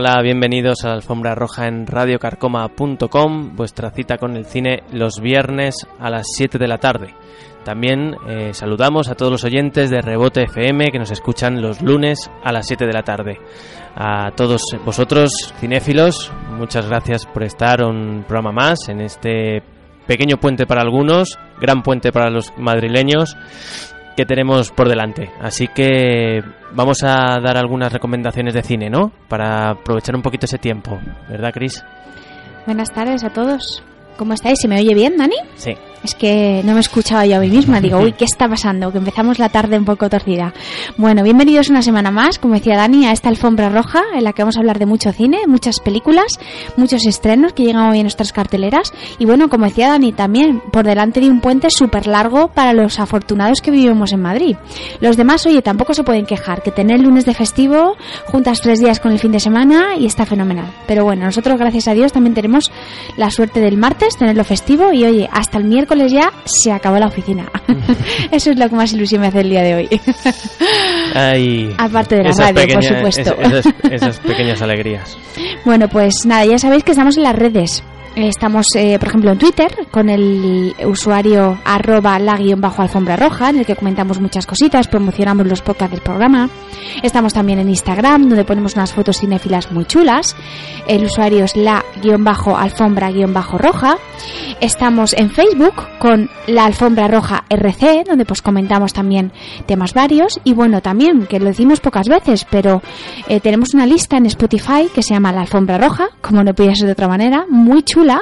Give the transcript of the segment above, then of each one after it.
Hola, bienvenidos a la Alfombra Roja en radiocarcoma.com, vuestra cita con el cine los viernes a las 7 de la tarde. También eh, saludamos a todos los oyentes de Rebote FM que nos escuchan los lunes a las 7 de la tarde. A todos vosotros, cinéfilos, muchas gracias por estar un programa más en este pequeño puente para algunos, gran puente para los madrileños que tenemos por delante. Así que vamos a dar algunas recomendaciones de cine, ¿no? Para aprovechar un poquito ese tiempo, ¿verdad, Cris? Buenas tardes a todos. ¿Cómo estáis? ¿Se me oye bien, Dani? Sí. Es que no me escuchaba yo a mí misma. Digo, uy, ¿qué está pasando? Que empezamos la tarde un poco torcida. Bueno, bienvenidos una semana más, como decía Dani, a esta alfombra roja en la que vamos a hablar de mucho cine, muchas películas, muchos estrenos que llegan hoy en nuestras carteleras. Y bueno, como decía Dani, también por delante de un puente súper largo para los afortunados que vivimos en Madrid. Los demás, oye, tampoco se pueden quejar, que tener lunes de festivo, juntas tres días con el fin de semana y está fenomenal. Pero bueno, nosotros, gracias a Dios, también tenemos la suerte del martes, tenerlo festivo y oye, hasta el miércoles ya se acabó la oficina. Eso es lo que más ilusión me hace el día de hoy. Aparte de la radio, por supuesto. esas pequeñas alegrías. Bueno, pues nada, ya sabéis que estamos en las redes. Estamos, eh, por ejemplo, en Twitter con el usuario arroba la guion bajo alfombra roja, en el que comentamos muchas cositas, promocionamos los podcasts del programa. Estamos también en Instagram, donde ponemos unas fotos cinéfilas muy chulas. El usuario es la guion bajo alfombra guion bajo roja. Estamos en Facebook con la alfombra roja RC, donde pues comentamos también temas varios. Y bueno, también, que lo decimos pocas veces, pero eh, tenemos una lista en Spotify que se llama la alfombra roja, como no podía ser de otra manera, muy chula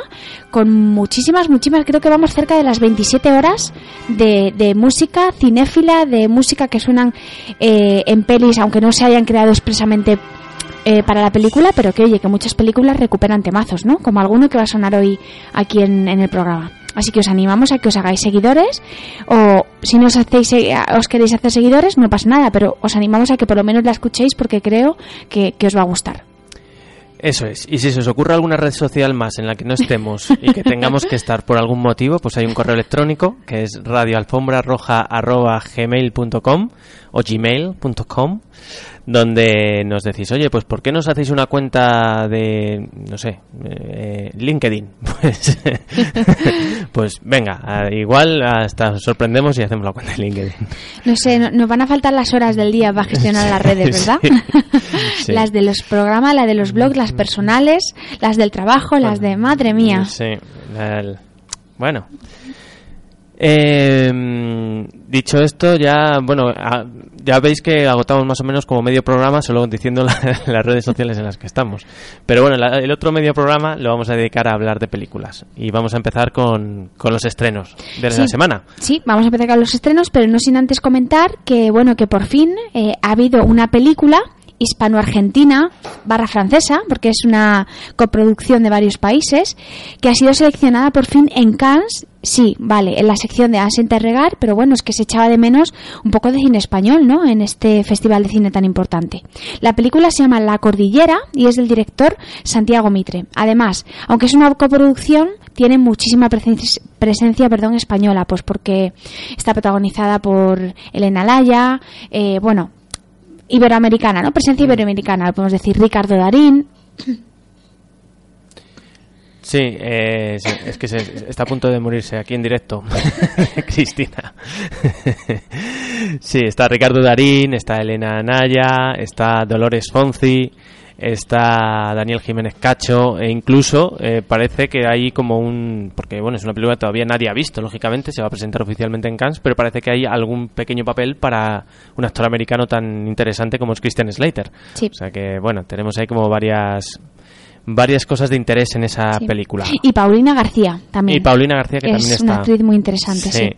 con muchísimas, muchísimas, creo que vamos cerca de las 27 horas de, música cinéfila, de música que suenan eh, en pelis, aunque no se hayan creado expresamente eh, para la película, pero que oye, que muchas películas recuperan temazos, ¿no? Como alguno que va a sonar hoy aquí en, el programa. Así que os animamos a que os hagáis seguidores o si no os, hacéis, eh, os queréis hacer seguidores no pasa nada, pero os animamos a que por lo menos la escuchéis porque creo que os va a gustar. Eso es. Y si se os ocurre alguna red social más en la que no estemos y que tengamos que estar por algún motivo, pues hay un correo electrónico que es radioalfombrarroja.gmail.com o gmail.com donde nos decís, oye, pues ¿por qué no os hacéis una cuenta de, no sé, eh, LinkedIn? Pues, pues venga, igual hasta os sorprendemos y hacemos la cuenta de LinkedIn. No sé, nos van a faltar las horas del día para gestionar las redes, ¿verdad? las de los programas, las de los blogs, las personales, las del trabajo, las de, madre mía. Sí, bueno. Eh, dicho esto, ya bueno, ya veis que agotamos más o menos como medio programa solo diciendo las redes sociales en las que estamos. Pero bueno, el otro medio programa lo vamos a dedicar a hablar de películas y vamos a empezar con, con los estrenos de la semana. Sí, vamos a empezar con los estrenos, pero no sin antes comentar que bueno que por fin eh, ha habido una película hispano-argentina barra francesa, porque es una coproducción de varios países, que ha sido seleccionada por fin en Cannes. Sí, vale, en la sección de As Interregar, pero bueno, es que se echaba de menos un poco de cine español, ¿no? En este festival de cine tan importante. La película se llama La Cordillera y es del director Santiago Mitre. Además, aunque es una coproducción, tiene muchísima presencia, presencia perdón, española, pues porque está protagonizada por Elena Laya, eh, bueno, iberoamericana, ¿no? Presencia mm. iberoamericana, podemos decir Ricardo Darín. Sí, eh, es que se, está a punto de morirse aquí en directo, Cristina. sí, está Ricardo Darín, está Elena Anaya, está Dolores Fonzi, está Daniel Jiménez Cacho e incluso eh, parece que hay como un porque bueno es una película que todavía nadie ha visto lógicamente se va a presentar oficialmente en Cannes pero parece que hay algún pequeño papel para un actor americano tan interesante como es Christian Slater o sea que bueno tenemos ahí como varias varias cosas de interés en esa película. Y Paulina García también. Y Paulina García que también está. Es una actriz muy interesante, sí.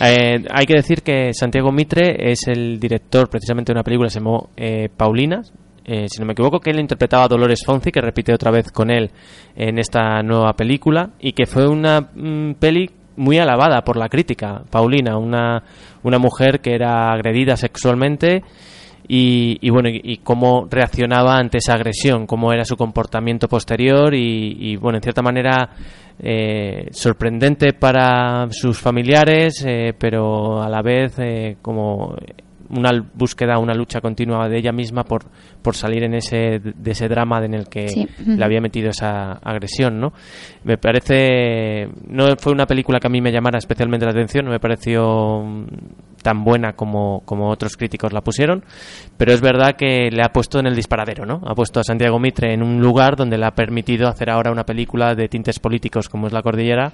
Eh, hay que decir que Santiago Mitre es el director precisamente de una película que se llamó eh, Paulina, eh, si no me equivoco, que él interpretaba a Dolores Fonzi, que repite otra vez con él en esta nueva película, y que fue una mm, peli muy alabada por la crítica. Paulina, una, una mujer que era agredida sexualmente y, bueno, y, cómo reaccionaba ante esa agresión, cómo era su comportamiento posterior y, bueno, en cierta manera eh, sorprendente para sus familiares, eh, pero a la vez como una búsqueda, una lucha continua de ella misma por, por salir en ese, de ese drama en el que le había metido esa agresión, ¿no? Me parece, no fue una película que a mí me llamara especialmente la atención, no me pareció tan buena como, como otros críticos la pusieron, pero es verdad que le ha puesto en el disparadero, ¿no? Ha puesto a Santiago Mitre en un lugar donde le ha permitido hacer ahora una película de tintes políticos como es La Cordillera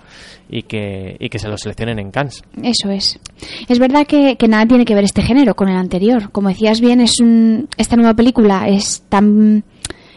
y que, y que se lo seleccionen en Cannes. Eso es. Es verdad que, que nada tiene que ver este género con el anterior. Como decías bien, es un, esta nueva película es tan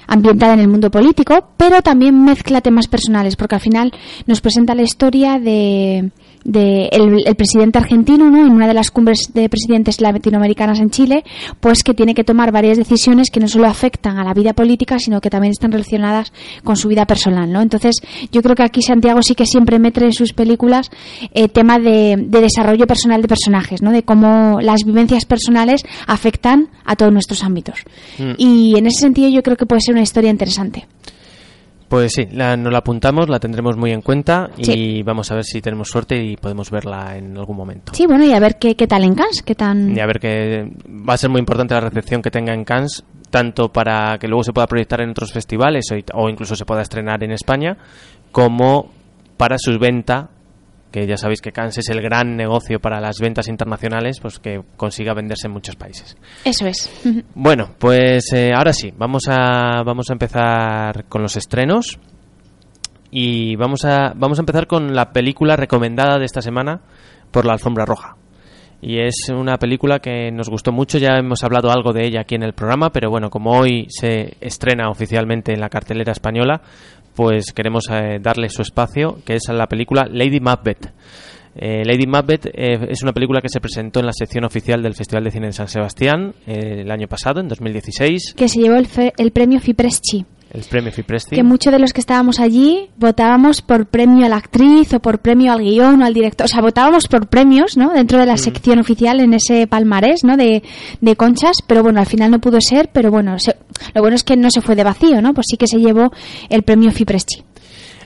ambientada en el mundo político, pero también mezcla temas personales, porque al final nos presenta la historia de, de el, presidente argentino, ¿no? En una de las cumbres de presidentes latinoamericanas en Chile, pues que tiene que tomar varias decisiones que no solo afectan a la vida política, sino que también están relacionadas con su vida personal, ¿no? Entonces, yo creo que aquí Santiago sí que siempre mete en sus películas eh, tema de, desarrollo personal de personajes, ¿no? De cómo las vivencias personales afectan a todos nuestros ámbitos. Mm. Y en ese sentido yo creo que puede ser una historia interesante. Pues sí, la, nos la apuntamos, la tendremos muy en cuenta y vamos a ver si tenemos suerte y podemos verla en algún momento. Sí, bueno, y a ver qué, qué tal en Cannes, qué tan... Y a ver que va a ser muy importante la recepción que tenga en Cannes, tanto para que luego se pueda proyectar en otros festivales o, o incluso se pueda estrenar en España, como para su venta que ya sabéis que Cannes es el gran negocio para las ventas internacionales, pues que consiga venderse en muchos países. Eso es. Bueno, pues eh, ahora sí, vamos a, vamos a empezar con los estrenos. Y vamos a, vamos a empezar con la película recomendada de esta semana por la Alfombra Roja. Y es una película que nos gustó mucho, ya hemos hablado algo de ella aquí en el programa, pero bueno, como hoy se estrena oficialmente en la cartelera española, pues queremos eh, darle su espacio, que es la película Lady Macbeth. Eh, Lady Macbeth eh, es una película que se presentó en la sección oficial del Festival de Cine de San Sebastián el año pasado, en 2016. Que se llevó el, el premio Fipresci. El premio Fipresci. Que muchos de los que estábamos allí votábamos por premio a la actriz o por premio al guion o al director. O sea, votábamos por premios, ¿no? Dentro de la mm. sección oficial en ese palmarés, ¿no? De, de, conchas. Pero bueno, al final no pudo ser. Pero bueno, lo bueno es que no se fue de vacío, ¿no? Pues sí que se llevó el premio Fipresci.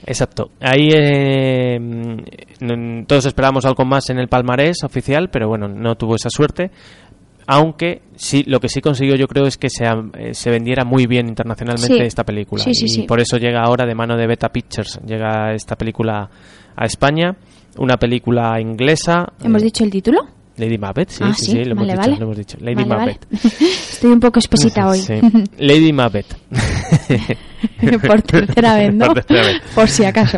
Exacto. Ahí eh, todos esperábamos algo más en el palmarés oficial, pero bueno, no tuvo esa suerte aunque sí lo que sí consiguió yo creo es que se, eh, se vendiera muy bien internacionalmente esta película y por eso llega ahora de mano de Beta Pictures llega esta película a España una película inglesa hemos dicho el título Lady Macbeth, sí, ah, sí, sí, lo, hemos dicho, lo, hemos dicho, Lady Macbeth. Estoy un poco espesita hoy. Lady Macbeth. por tercera vez, ¿no? Por, tercera vez. por si acaso.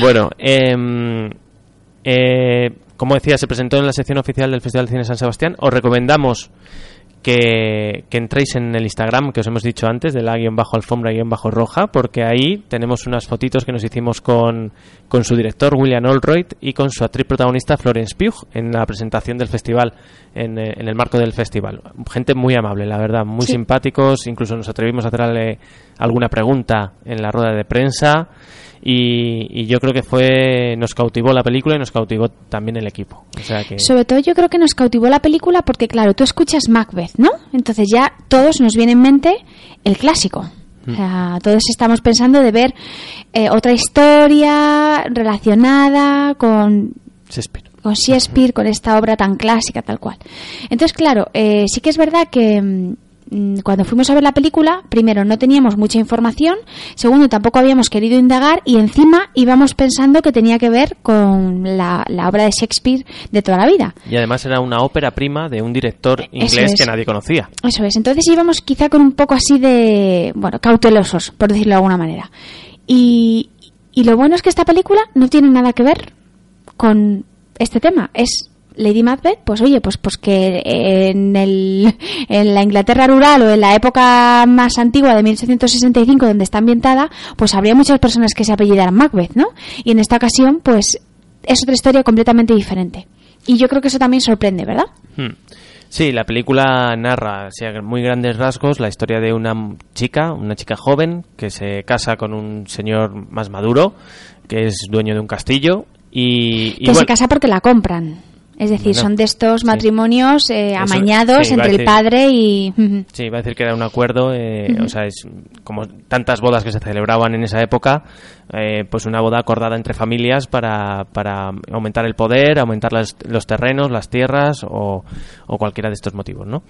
bueno, eh, eh, como decía, se presentó en la sección oficial del Festival de Cine San Sebastián. Os recomendamos que, entréis en el Instagram que os hemos dicho antes, de la guion bajo alfombra guion bajo roja, porque ahí tenemos unas fotitos que nos hicimos con, con su director William Allroyd y con su actriz protagonista Florence Pugh en la presentación del festival, en, eh, en el marco del festival. Gente muy amable, la verdad, muy simpáticos, incluso nos atrevimos a hacerle alguna pregunta en la rueda de prensa. Y, yo creo que fue nos cautivó la película y nos cautivó también el equipo. Sobre todo yo creo que nos cautivó la película porque, claro, tú escuchas Macbeth, ¿no? Entonces ya todos nos viene en mente el clásico. O sea, todos estamos pensando de ver eh, otra historia relacionada con Shakespeare. con Shakespeare, con esta obra tan clásica, tal cual. Entonces, claro, eh, sí que es verdad que Mm, cuando fuimos a ver la película, primero no teníamos mucha información, segundo tampoco habíamos querido indagar y encima íbamos pensando que tenía que ver con la, obra de Shakespeare de toda la vida. Y además era una ópera prima de un director inglés que nadie conocía. Eso es, entonces íbamos quizá con un poco así de, bueno, cautelosos, por decirlo de alguna manera. Y, y lo bueno es que esta película no tiene nada que ver con este tema, es Lady Macbeth, pues oye, pues, pues que en, el, en la Inglaterra rural o en la época más antigua de 1865 donde está ambientada, pues habría muchas personas que se apellidaran Macbeth, ¿no? Y en esta ocasión, pues es otra historia completamente diferente. Y yo creo que eso también sorprende, ¿verdad? Hmm. Sí, la película narra a muy grandes rasgos la historia de una chica, una chica joven que se casa con un señor más maduro, que es dueño de un castillo y... que se casa porque la compran Es decir, son de estos matrimonios eh, amañados entre el padre y... Sí, va a decir que era un acuerdo, eh, o sea, es como tantas bodas que se celebraban en esa época, eh, pues una boda acordada entre familias para, para aumentar el poder, aumentar los terrenos, las tierras o, o, cualquiera de estos motivos, ¿no?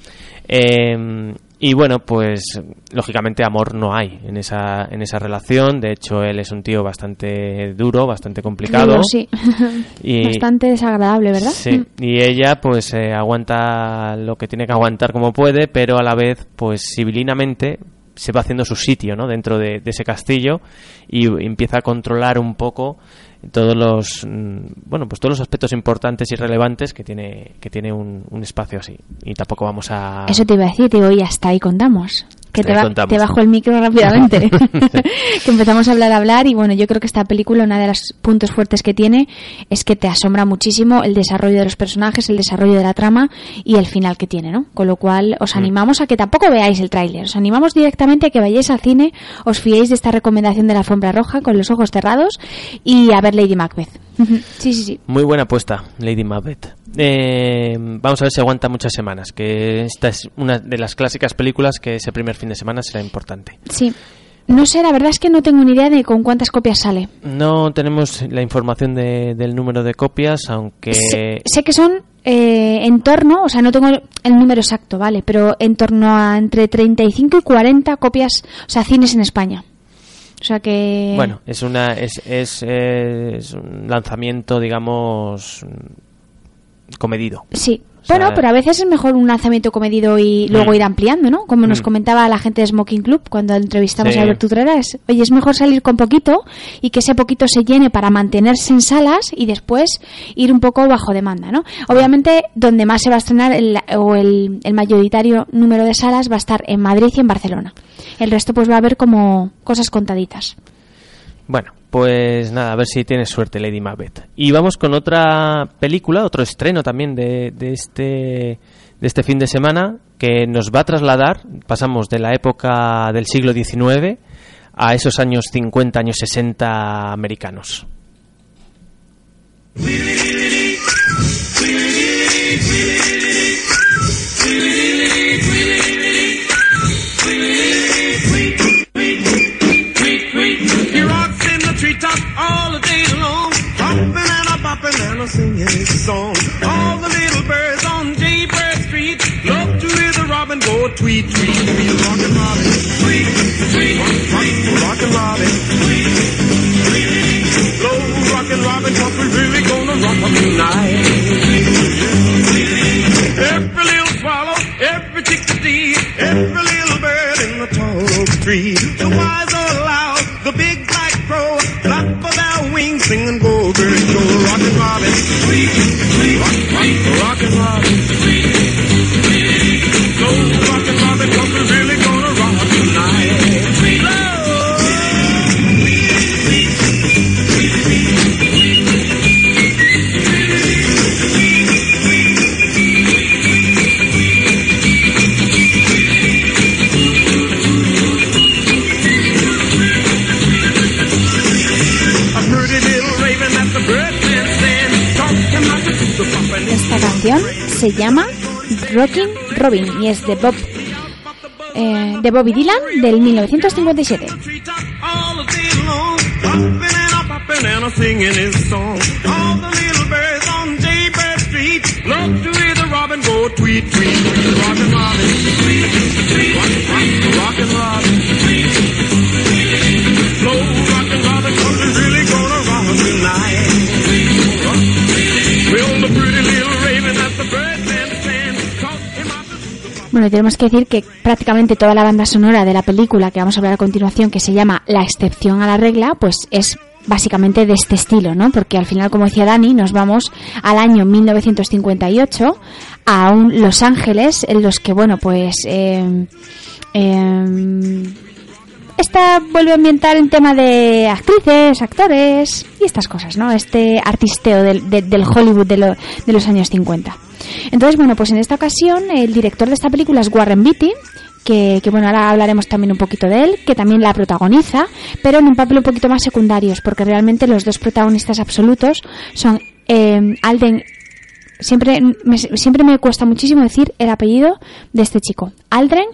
Eh, y bueno, pues lógicamente amor no hay en esa, en esa relación. De hecho, él es un tío bastante duro, bastante complicado. sí. Y, bastante desagradable, ¿verdad? Sí. Y ella pues eh, aguanta lo que tiene que aguantar como puede, pero a la vez pues civilinamente se va haciendo su sitio ¿no? dentro de, ese castillo y empieza a controlar un poco todos los mm, bueno pues todos los aspectos importantes y relevantes que tiene que tiene un, un espacio así y tampoco vamos a eso te iba a decir digo y hasta ahí contamos que te, bajo el micro rápidamente. que empezamos a hablar, a hablar y bueno, yo creo que esta película, uno de los puntos fuertes que tiene es que te asombra muchísimo el desarrollo de los personajes, el desarrollo de la trama y el final que tiene, ¿no? Con lo cual os mm. animamos a que tampoco veáis el tráiler, os animamos directamente a que vayáis al cine, os fiéis de esta recomendación de la alfombra roja con los ojos cerrados y a ver Lady Macbeth. Sí, sí, sí. Muy buena apuesta, Lady Macbeth. Eh, vamos a ver si aguanta muchas semanas, que esta es una de las clásicas películas que ese primer fin de semana será importante. Sí. No sé, la verdad es que no tengo ni idea de con cuántas copias sale. No tenemos la información del número de copias, aunque... Sé, que son eh, en torno, o sea, no tengo el número exacto, ¿vale? Pero en torno a entre 35 y 40 copias, o sea, cines en España. O sea que... Bueno, es, una, es, es, es un lanzamiento, digamos, comedido. Sí, bueno, pero a veces es mejor un lanzamiento comedido y luego mm. ir ampliando, ¿no? Como nos mm. comentaba la gente de Smoking Club cuando entrevistamos a Alberto Utreras. Oye, es mejor salir con poquito y que ese poquito se llene para mantenerse en salas y después ir un poco bajo demanda, ¿no? Obviamente, donde más se va a estrenar el, o el, el mayoritario número de salas va a estar en Madrid y en Barcelona. El resto pues va a haber como cosas contaditas. Bueno, pues nada, a ver si tienes suerte, Lady Macbeth. Y vamos con otra película, otro estreno también de, de, este, de este fin de semana que nos va a trasladar, pasamos de la época del siglo XIX a esos años 50, años 60 americanos. Rocking Robin y es de Bob eh, de Bobby Dylan del 1957. Bueno, tenemos que decir que prácticamente toda la banda sonora de la película que vamos a hablar a continuación, que se llama La excepción a la regla, pues es básicamente de este estilo, ¿no? Porque al final, como decía Dani, nos vamos al año 1958 a un Los Ángeles en los que, bueno, pues eh, eh, esta vuelve a ambientar en tema de actrices, actores y estas cosas, ¿no? Este artisteo del, del Hollywood de, de, los años 50. Entonces, bueno, pues en esta ocasión el director de esta película es Warren Beatty, que, que, bueno, ahora hablaremos también un poquito de él, que también la protagoniza, pero en un papel un poquito más secundario, porque realmente los dos protagonistas absolutos son eh, Alden siempre me, siempre me cuesta muchísimo decir el apellido de este chico. Aldren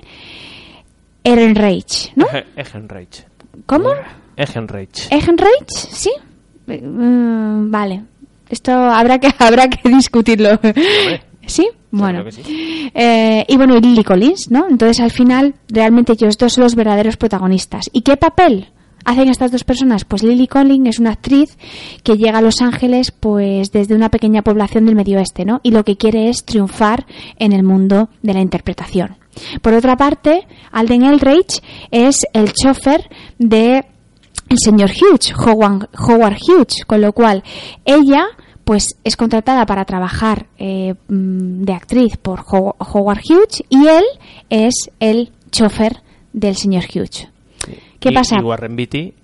Ehrenreich, ¿no? Ehrenreich. ¿Cómo? Ehrenreich. Ehrenreich, sí. Mm, vale. Esto habrá que habrá que discutirlo. ¿Sí? Bueno. Sí. Eh, y bueno, y Lily Collins, ¿no? Entonces al final realmente ellos dos son los verdaderos protagonistas. ¿Y qué papel hacen estas dos personas? Pues Lily Collins es una actriz que llega a Los Ángeles pues desde una pequeña población del medio oeste, ¿no? Y lo que quiere es triunfar en el mundo de la interpretación. Por otra parte, Alden Elrich es el chofer de el señor Hughes, Howard, Howard Hughes, con lo cual ella pues es contratada para trabajar eh, mm, de actriz por Ho- Howard Hughes y él es el chofer del señor Hughes. ¿Qué Y- pasa? Y Warren Beatty.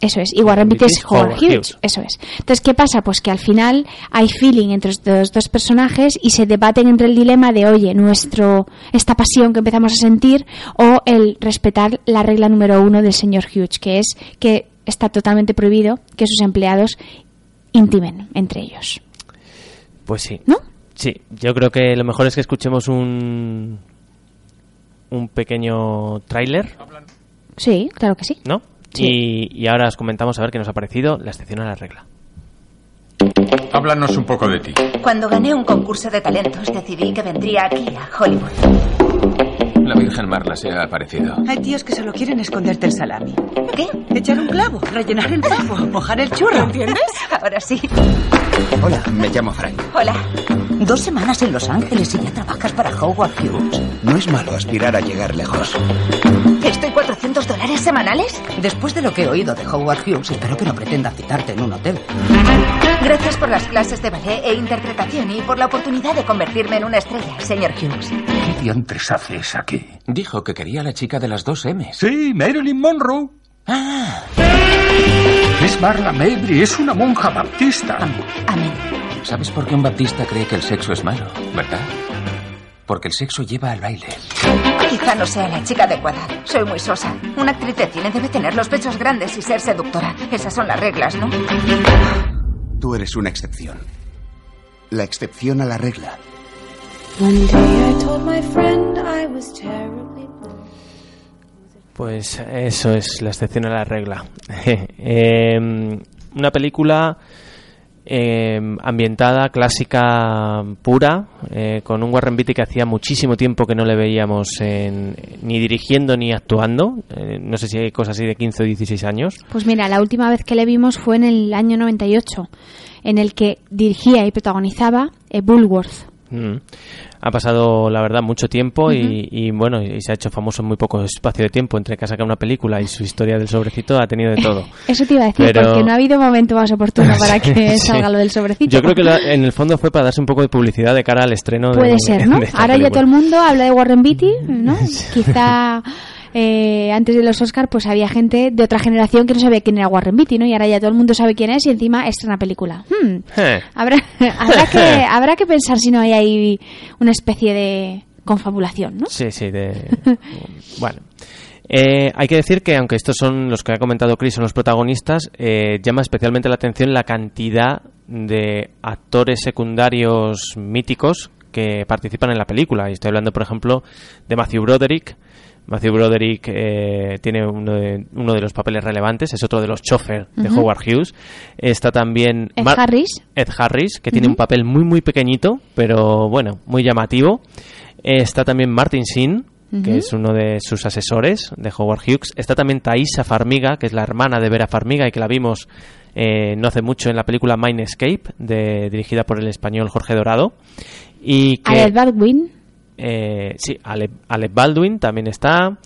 Eso es, y Warren Beatty es Howard Hughes. Eso es. Entonces, ¿qué pasa? Pues que al final hay feeling entre estos dos personajes y se debaten entre el dilema de, oye, nuestro, esta pasión que empezamos a sentir o el respetar la regla número uno del señor Hughes, que es que está totalmente prohibido que sus empleados intimen entre ellos. Pues sí. ¿No? Sí, yo creo que lo mejor es que escuchemos un un pequeño tráiler, Sí, claro que sí. ¿no? Sí. Y, y ahora os comentamos a ver qué nos ha parecido la excepción a la regla. Háblanos un poco de ti. Cuando gané un concurso de talentos decidí que vendría aquí a Hollywood. La Virgen Marla se ha aparecido. Hay tíos que solo quieren esconderte el salami. ¿Qué? Echar un clavo, rellenar el pavo, mojar el churro, ¿entiendes? Ahora sí. Hola, me llamo Frank. Hola. Dos semanas en Los Ángeles y ya trabajas para Howard Hughes. No es malo aspirar a llegar lejos. ¿Estoy 400 dólares semanales? Después de lo que he oído de Howard Hughes, espero que no pretenda citarte en un hotel. Gracias por las clases de ballet e interpretación y por la oportunidad de convertirme en una estrella, señor Hughes. ¿Qué diantres haces aquí? Dijo que quería a la chica de las dos M's. Sí, Marilyn Monroe. Es Marla Mabry, es una monja baptista. Amén. ¿Sabes por qué un baptista cree que el sexo es malo, verdad? Porque el sexo lleva al baile. Quizá no sea la chica adecuada. Soy muy sosa. Una actriz de cine debe tener los pechos grandes y ser seductora. Esas son las reglas, ¿no? Tú eres una excepción. La excepción a la regla. Pues eso es la excepción a la regla. Eh, una película eh, ambientada, clásica, pura, eh, con un Warren Beatty que hacía muchísimo tiempo que no le veíamos en- ni dirigiendo ni actuando. Eh, no sé si hay cosas así de 15 o 16 años. Pues mira, la última vez que le vimos fue en el año 98, en el que dirigía y protagonizaba eh, Bullworth. Mm. Ha pasado, la verdad, mucho tiempo y, y, bueno, y se ha hecho famoso en muy poco espacio de tiempo. Entre que ha sacado una película y su historia del sobrecito ha tenido de todo. Eso te iba a decir, Pero- porque no ha habido momento más oportuno para que Sí. salga lo del sobrecito. Yo creo que la- en el fondo fue para darse un poco de publicidad de cara al estreno de- Puede ser, ¿no? de Ahora ya todo el mundo habla de Warren Beatty, ¿no? Quizá eh, antes de los Oscar pues había gente de otra generación que no sabía quién era Warren Beatty, ¿no? Y ahora ya todo el mundo sabe quién es y encima estrena película. Hmm. Eh. Habrá, habrá, que, habrá que pensar si no hay ahí una especie de confabulación, ¿no? Sí, sí, de... bueno. Eh, hay que decir que, aunque estos son los que ha comentado Chris, son los protagonistas, eh, llama especialmente la atención la cantidad de actores secundarios míticos que participan en la película. Y estoy hablando, por ejemplo, de Matthew Broderick. Matthew Broderick eh, tiene uno de, uno de los papeles relevantes, es otro de los chofer de. Howard Hughes. Está también Ed Mar- Harris. Ed Harris, que tiene un papel muy, muy pequeñito, pero bueno, muy llamativo. Está también Martin Sheen, que es uno de sus asesores de Howard Hughes. Está también Thaisa Farmiga, que es la hermana de Vera Farmiga y que la vimos eh, no hace mucho en la película Mind Escape, de, dirigida por el español Jorge Dorado. Y que, Alec Baldwin. Eh, sí, Ale- Alec Baldwin también está.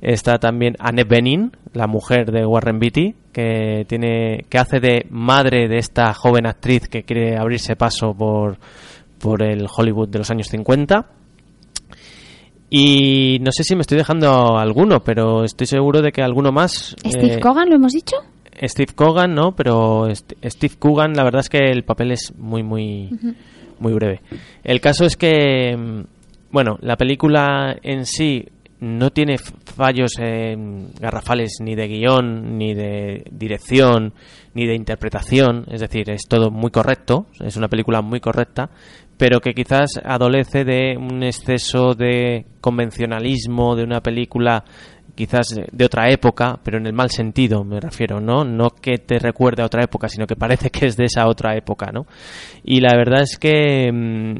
Está también Annette Bening, la mujer de Warren Beatty, que tiene que hace de madre de esta joven actriz que quiere abrirse paso por, por el Hollywood de los años 50. Y no sé si me estoy dejando alguno, pero estoy seguro de que alguno más. Steve eh, Cogan, ¿lo hemos dicho? Steve Cogan, no, pero St- Steve Coogan, la verdad es que el papel es muy, muy, muy breve. El caso es que, mm, bueno, la película en sí no tiene fallos eh, garrafales ni de guion, ni de dirección, ni de interpretación, es decir, es todo muy correcto, es una película muy correcta, pero que quizás adolece de un exceso de convencionalismo de una película quizás de otra época, pero en el mal sentido me refiero, ¿no? No que te recuerde a otra época, sino que parece que es de esa otra época, ¿no? Y la verdad es que... mm,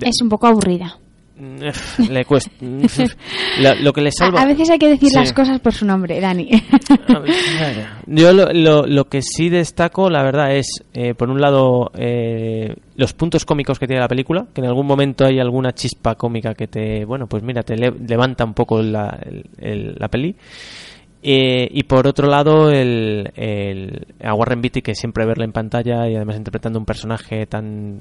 Es un poco aburrida. Le cuesta... lo, lo que le salva... A, a veces hay que decir Sí. las cosas por su nombre, Dani. Yo lo, lo, lo que sí destaco, la verdad, es, eh, por un lado, eh, los puntos cómicos que tiene la película, que en algún momento hay alguna chispa cómica que te, bueno, pues mira, te le- levanta un poco la, el- el- la peli. Eh, y por otro lado, el, el, a Warren Beatty, que siempre verle en pantalla y además interpretando un personaje tan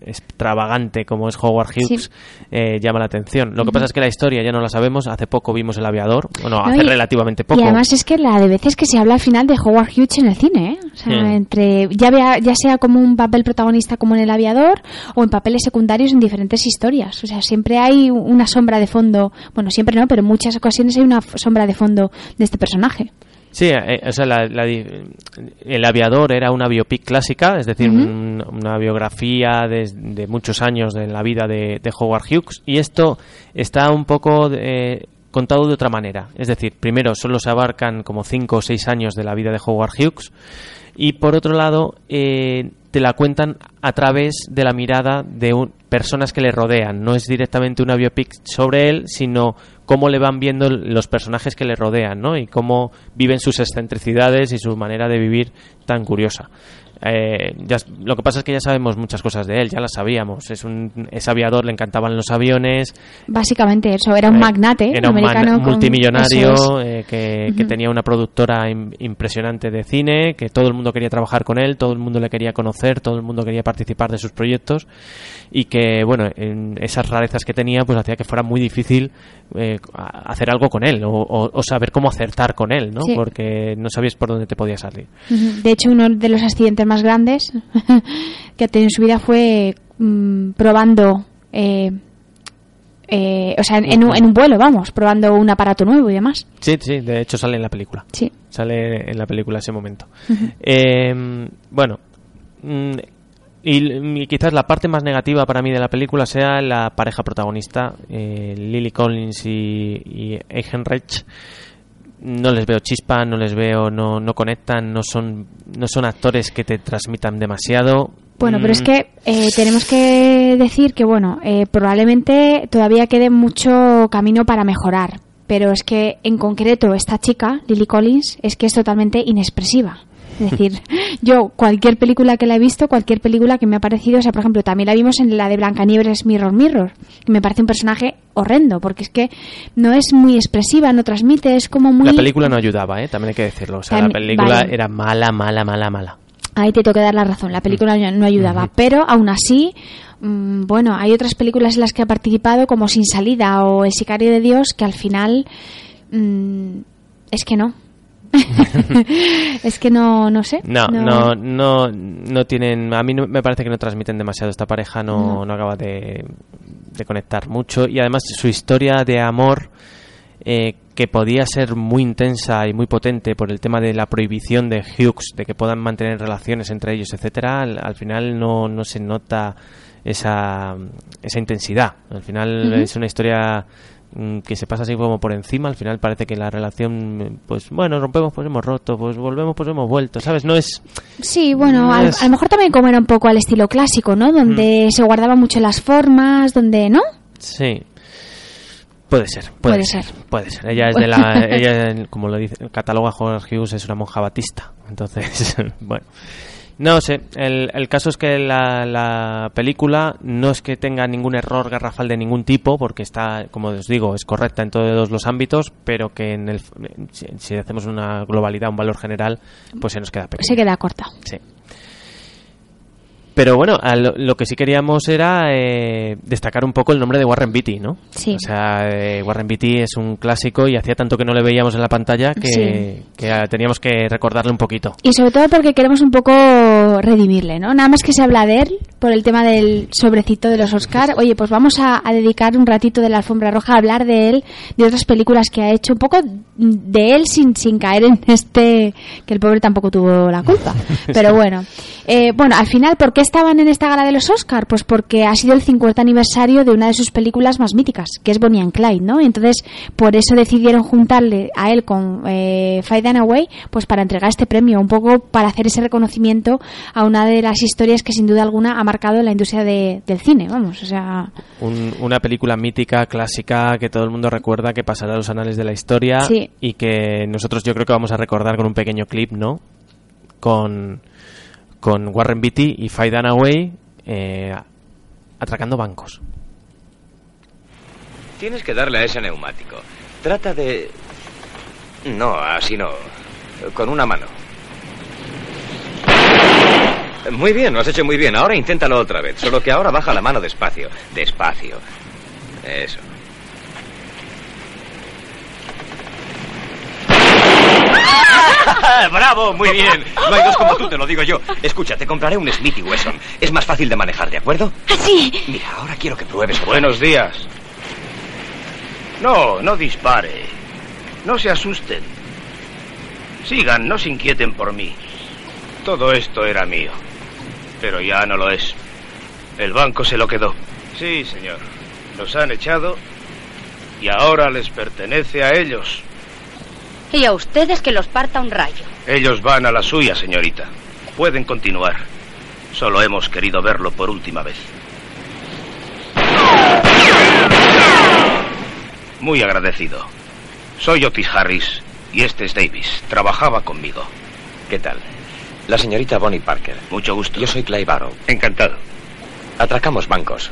extravagante como es Howard Hughes Sí. eh, llama la atención. Lo que pasa es que la historia ya no la sabemos. Hace poco vimos El Aviador. Bueno, No, hace y- relativamente poco. Y además es que la de veces que se habla al final de Howard Hughes en el cine, ¿eh? O sea, Hmm. entre ya, vea- ya sea como un papel protagonista como en El Aviador o en papeles secundarios en diferentes historias. O sea, siempre hay una sombra de fondo, bueno, siempre no, pero en muchas ocasiones hay una sombra de fondo de este personaje. Sí, eh, o sea, la- la El Aviador era una biopic clásica, es decir, un- una biografía de, de muchos años de la vida de, de Howard Hughes. Y esto está un poco eh, contado de otra manera. Es decir, primero solo se abarcan como cinco o seis años de la vida de Howard Hughes. Y por otro lado, eh, te la cuentan a través de la mirada de un- personas que le rodean. No es directamente una biopic sobre él, sino cómo le van viendo los personajes que le rodean, ¿no? Y cómo viven sus excentricidades y su manera de vivir tan curiosa. Eh, ya, lo que pasa es que ya sabemos muchas cosas de él, ya las sabíamos. Es un es aviador, le encantaban los aviones, Básicamente eso, era un eh, magnate Era un americano multimillonario eh, que, que tenía una productora im- impresionante de cine, que todo el mundo quería trabajar con él, todo el mundo le quería conocer, todo el mundo quería participar de sus proyectos y que, bueno, en esas rarezas que tenía, pues hacía que fuera muy difícil hacer algo con él o, o- o saber cómo acertar con él, ¿no? Sí. Porque no sabías por dónde te podía salir. De hecho, uno de los accidentes más grandes que ha tenido en su vida fue mm, probando, eh, eh, o sea, en, en un, en un vuelo, vamos, probando un aparato nuevo y demás. Sí, sí, de hecho sale en la película. Sí. Sale en la película ese momento. Eh, bueno, mm, y, y quizás la parte más negativa para mí de la película sea la pareja protagonista, eh, Lily Collins y, y. No les veo chispa, no les veo, no, no conectan, no son, no son actores que te transmitan demasiado. Bueno, pero es Mm, que eh, tenemos que decir que, bueno, eh, probablemente todavía quede mucho camino para mejorar. Pero es que, en concreto, esta chica, Lily Collins, es que es totalmente inexpresiva. Es decir, yo cualquier película que la he visto, cualquier película que me ha parecido, o sea, por ejemplo, también la vimos en la de Blancanieves Mirror Mirror, que me parece un personaje horrendo, porque es que no es muy expresiva, no transmite, es como muy... La película no ayudaba, ¿eh? también hay que decirlo. O sea, la película vale. era mala, mala, mala, mala. Ahí te tengo que dar la razón, la película no- no ayudaba, pero aún así, mm, bueno, hay otras películas en las que ha participado como Sin Salida o El Sicario de Dios que al final mm, es que no. es que no, no sé. No, no, no, no tienen. A mí no- me parece que no transmiten demasiado. Esta pareja no, No. acaba de, de conectar mucho. Y además, su historia de amor, eh, que podía ser muy intensa y muy potente por el tema de la prohibición de Hughes, de que puedan mantener relaciones entre ellos, etcétera, al, al final no, no se nota esa, esa intensidad. Al final es una historia que se pasa así como por encima, al final parece que la relación, pues bueno, rompemos, pues hemos roto, pues volvemos, pues hemos vuelto, ¿sabes? No es... Sí, bueno, No a, es- a lo mejor también como era un poco al estilo clásico, ¿no? Donde se guardaban mucho las formas, donde, ¿no? Sí. Puede ser, puede, Puede ser, ser. puede ser. Ella es de la, ella, como lo dice, cataloga Howard Hughes, es una monja batista. Entonces, bueno. No sé, el, el caso es que la, la película no es que tenga ningún error garrafal de ningún tipo, porque está, como os digo, es correcta en todos los ámbitos, pero que en el, si, si hacemos una globalidad, un valor general, pues se nos queda pequeño. Se queda corta. Sí. Pero bueno, lo, lo que sí queríamos era eh, destacar un poco el nombre de Warren Beatty, ¿no? Sí. O sea, eh, Warren Beatty es un clásico y hacía tanto que no le veíamos en la pantalla que, Sí. que, teníamos que recordarle un poquito. Y sobre todo porque queremos un poco redimirle, ¿no? Nada más que se habla de él, por el tema del sobrecito de los Oscar. Oye, pues vamos a, a dedicar un ratito de la alfombra roja a hablar de él, de otras películas que ha hecho, un poco de él sin, sin caer en este, que el pobre tampoco tuvo la culpa. Pero bueno, eh, bueno, al final, ¿por qué estaban en esta gala de los Oscar? Pues porque ha sido el 50 aniversario de una de sus películas más míticas, que es Bonnie and Clyde, ¿no? Entonces, por eso decidieron juntarle a él con eh, Faye Dunaway, pues para entregar este premio, un poco para hacer ese reconocimiento a una de las historias que sin duda alguna ha marcado la industria de- del cine, vamos, o sea, Un- una película mítica, clásica, que todo el mundo recuerda, que pasará a los anales de la historia Sí. y que nosotros yo creo que vamos a recordar con un pequeño clip, ¿no? Con, con Warren Beatty y Faye Dunaway eh, atracando bancos. Tienes que darle a ese neumático. Trata de... No, así no. Con una mano. Muy bien, lo has hecho muy bien. Ahora inténtalo otra vez. Solo que ahora baja la mano despacio. Despacio. Eso. ¡Bravo! Muy bien. No hay dos como tú, te lo digo yo. Escucha, te compraré un Smith Wesson. Es más fácil de manejar, ¿de acuerdo? ¡Así! Mira, ahora quiero que pruebes. Buenos días. No, no dispare. No se asusten. Sigan, no se inquieten por mí. Todo esto era mío. Pero ya no lo es. El banco se lo quedó. Sí, señor. Los han echado y ahora les pertenece a ellos. Y a ustedes que los parta un rayo. Ellos van a la suya, señorita. Pueden continuar. Solo hemos querido verlo por última vez. Muy agradecido. Soy Otis Harris y este es Davis. Trabajaba conmigo. ¿Qué tal? La señorita Bonnie Parker. Mucho gusto. Yo soy Clay Barrow. Encantado. Atracamos bancos.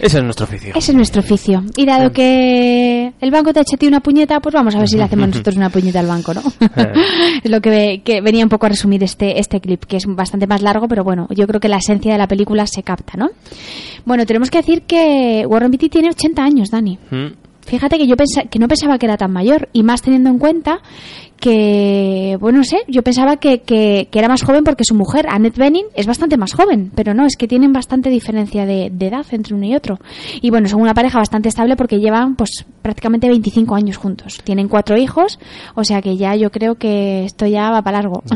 Ese es nuestro oficio. Ese es nuestro oficio. Y dado que el banco te ha hecho a ti una puñeta, pues vamos a ver si le hacemos nosotros una puñeta al banco, ¿no? es lo que, que venía un poco a resumir este, este clip, que es bastante más largo, pero bueno, yo creo que la esencia de la película se capta, ¿no? Bueno, tenemos que decir que Warren Beatty tiene 80 años, Dani. Mm. Fíjate que yo pensa- que no pensaba que era tan mayor, y más teniendo en cuenta que, bueno, no sé, yo pensaba que, que, que era más joven porque su mujer, Annette Bening, es bastante más joven, pero no, es que tienen bastante diferencia de, de edad entre uno y otro. Y bueno, son una pareja bastante estable porque llevan pues prácticamente 25 años juntos. Tienen cuatro hijos, o sea que ya yo creo que esto ya va para largo.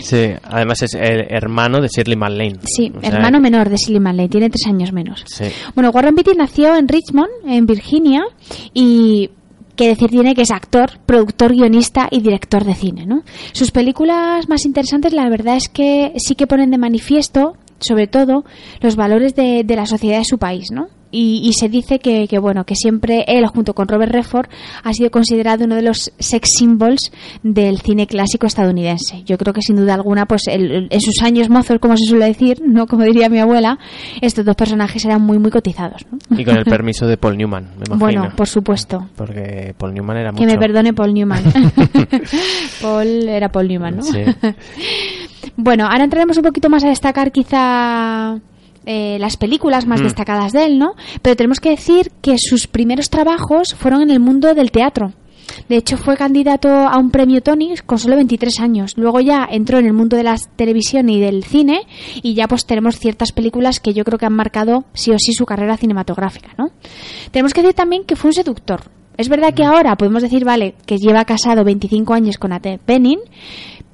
Sí, además es el hermano de Shirley MacLaine. Sí, O sea, hermano menor de Silly Manley, tiene tres años menos. Sí. Bueno, Warren Beatty nació en Richmond, en Virginia, y que decir tiene que es actor, productor, guionista y director de cine, ¿no? Sus películas más interesantes, la verdad es que sí que ponen de manifiesto, sobre todo, los valores de, de la sociedad de su país, ¿no? Y, y se dice que, que, bueno, que siempre él, junto con Robert Redford, ha sido considerado uno de los sex symbols del cine clásico estadounidense. Yo creo que sin duda alguna, pues el- en sus años mozos, como se suele decir, no como diría mi abuela, estos dos personajes eran muy, muy cotizados, ¿no? Y con el permiso de Paul Newman, me imagino. Bueno, por supuesto. Porque Paul Newman era mucho. Que me perdone Paul Newman. Paul era Paul Newman, ¿no? Sí. bueno, ahora entraremos un poquito más a destacar quizá eh, las películas más Mm. destacadas de él, ¿no? Pero tenemos que decir que sus primeros trabajos fueron en el mundo del teatro. De hecho, fue candidato a un premio Tony con solo 23 años. Luego ya entró en el mundo de la televisión y del cine y ya pues tenemos ciertas películas que yo creo que han marcado sí o sí su carrera cinematográfica, ¿no? Tenemos que decir también que fue un seductor. Es verdad que ahora podemos decir, vale, que lleva casado 25 años con Ate Benin,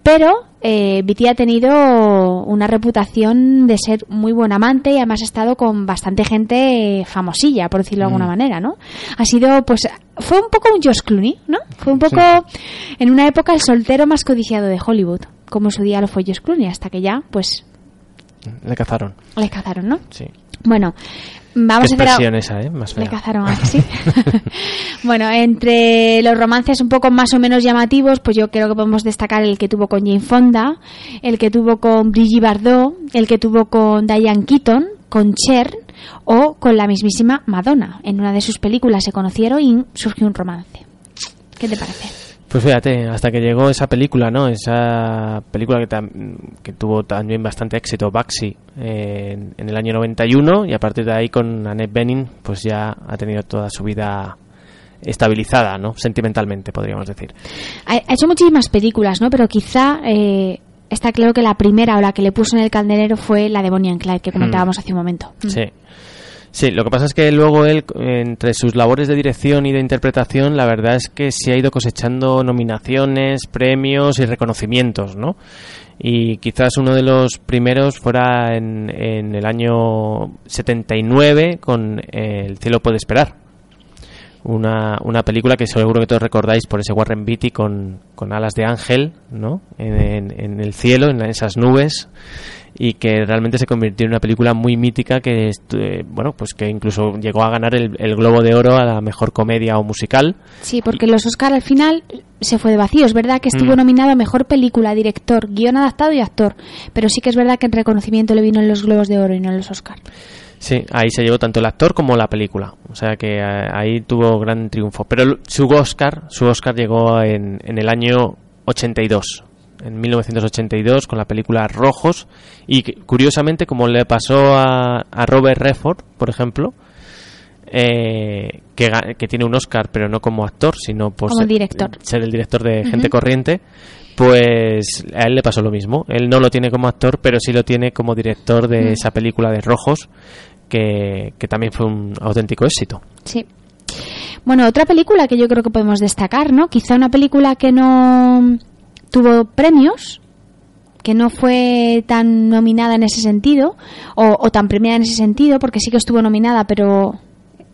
pero eh, Viti ha tenido una reputación de ser muy buen amante y además ha estado con bastante gente famosilla, por decirlo de alguna Mm. manera, ¿no? Ha sido, pues, fue un poco un Josh Clooney, ¿no? Fue un poco, en una época, el soltero más codiciado de Hollywood, como en su día lo fue Josh Clooney, hasta que ya, pues, Le cazaron. le cazaron, ¿no? Sí. Bueno, vamos Qué a expresión esa, ¿eh? Más cazaron así. bueno, entre los romances un poco más o menos llamativos, pues yo creo que podemos destacar el que tuvo con Jane Fonda, el que tuvo con Brigitte Bardot, el que tuvo con Diane Keaton, con Cher o con la mismísima Madonna. En una de sus películas se conocieron y surgió un romance. ¿Qué te parece? Pues fíjate, hasta que llegó esa película, ¿no? Esa película que, tuvo también bastante éxito, Baxi, eh, en, en el año 91, y a partir de ahí con Annette Bening, pues ya ha tenido toda su vida estabilizada, ¿no? Sentimentalmente, podríamos decir. Ha, ha hecho muchísimas películas, ¿no? Pero quizá eh, está claro que la primera o la que le puso en el candelero fue la de Bonnie and Clyde, que comentábamos hace un momento. Mm. Sí. Lo que pasa es que luego él, entre sus labores de dirección y de interpretación, la verdad es que se ha ido cosechando nominaciones, premios y reconocimientos, ¿no? Y quizás uno de los primeros fuera en, en el año 79 con El cielo puede esperar. Una, una película que seguro que todos recordáis por ese Warren Beatty con, con alas de ángel, ¿no? En- en el cielo, en esas nubes y que realmente se convirtió en una película muy mítica que eh, bueno pues que incluso llegó a ganar el, el Globo de Oro a la mejor comedia o musical Sí, porque los Oscar al final se fue de vacío. Es verdad que estuvo Mm. nominado a Mejor Película, Director, Guión Adaptado y Actor. Pero sí que es verdad que en reconocimiento le vino en los Globos de Oro y no en los Oscar. sí ahí se llevó tanto el actor como la película o sea que eh, ahí tuvo gran triunfo pero el- su Oscar su Oscar llegó en, en el año 82 en 1982 con la película Rojos y curiosamente como le pasó a, a Robert Redford por ejemplo eh, que, que tiene un Oscar pero no como actor sino por Como ser, director. ser el director de Gente. Corriente pues a él le pasó lo mismo él no lo tiene como actor pero sí lo tiene como director de esa película de Rojos que, que también fue un auténtico éxito Sí. Bueno, otra película que yo creo que podemos destacar, ¿no? Quizá una película que no tuvo premios, que no fue tan nominada en ese sentido, o, o tan premiada en ese sentido, porque sí que estuvo nominada, pero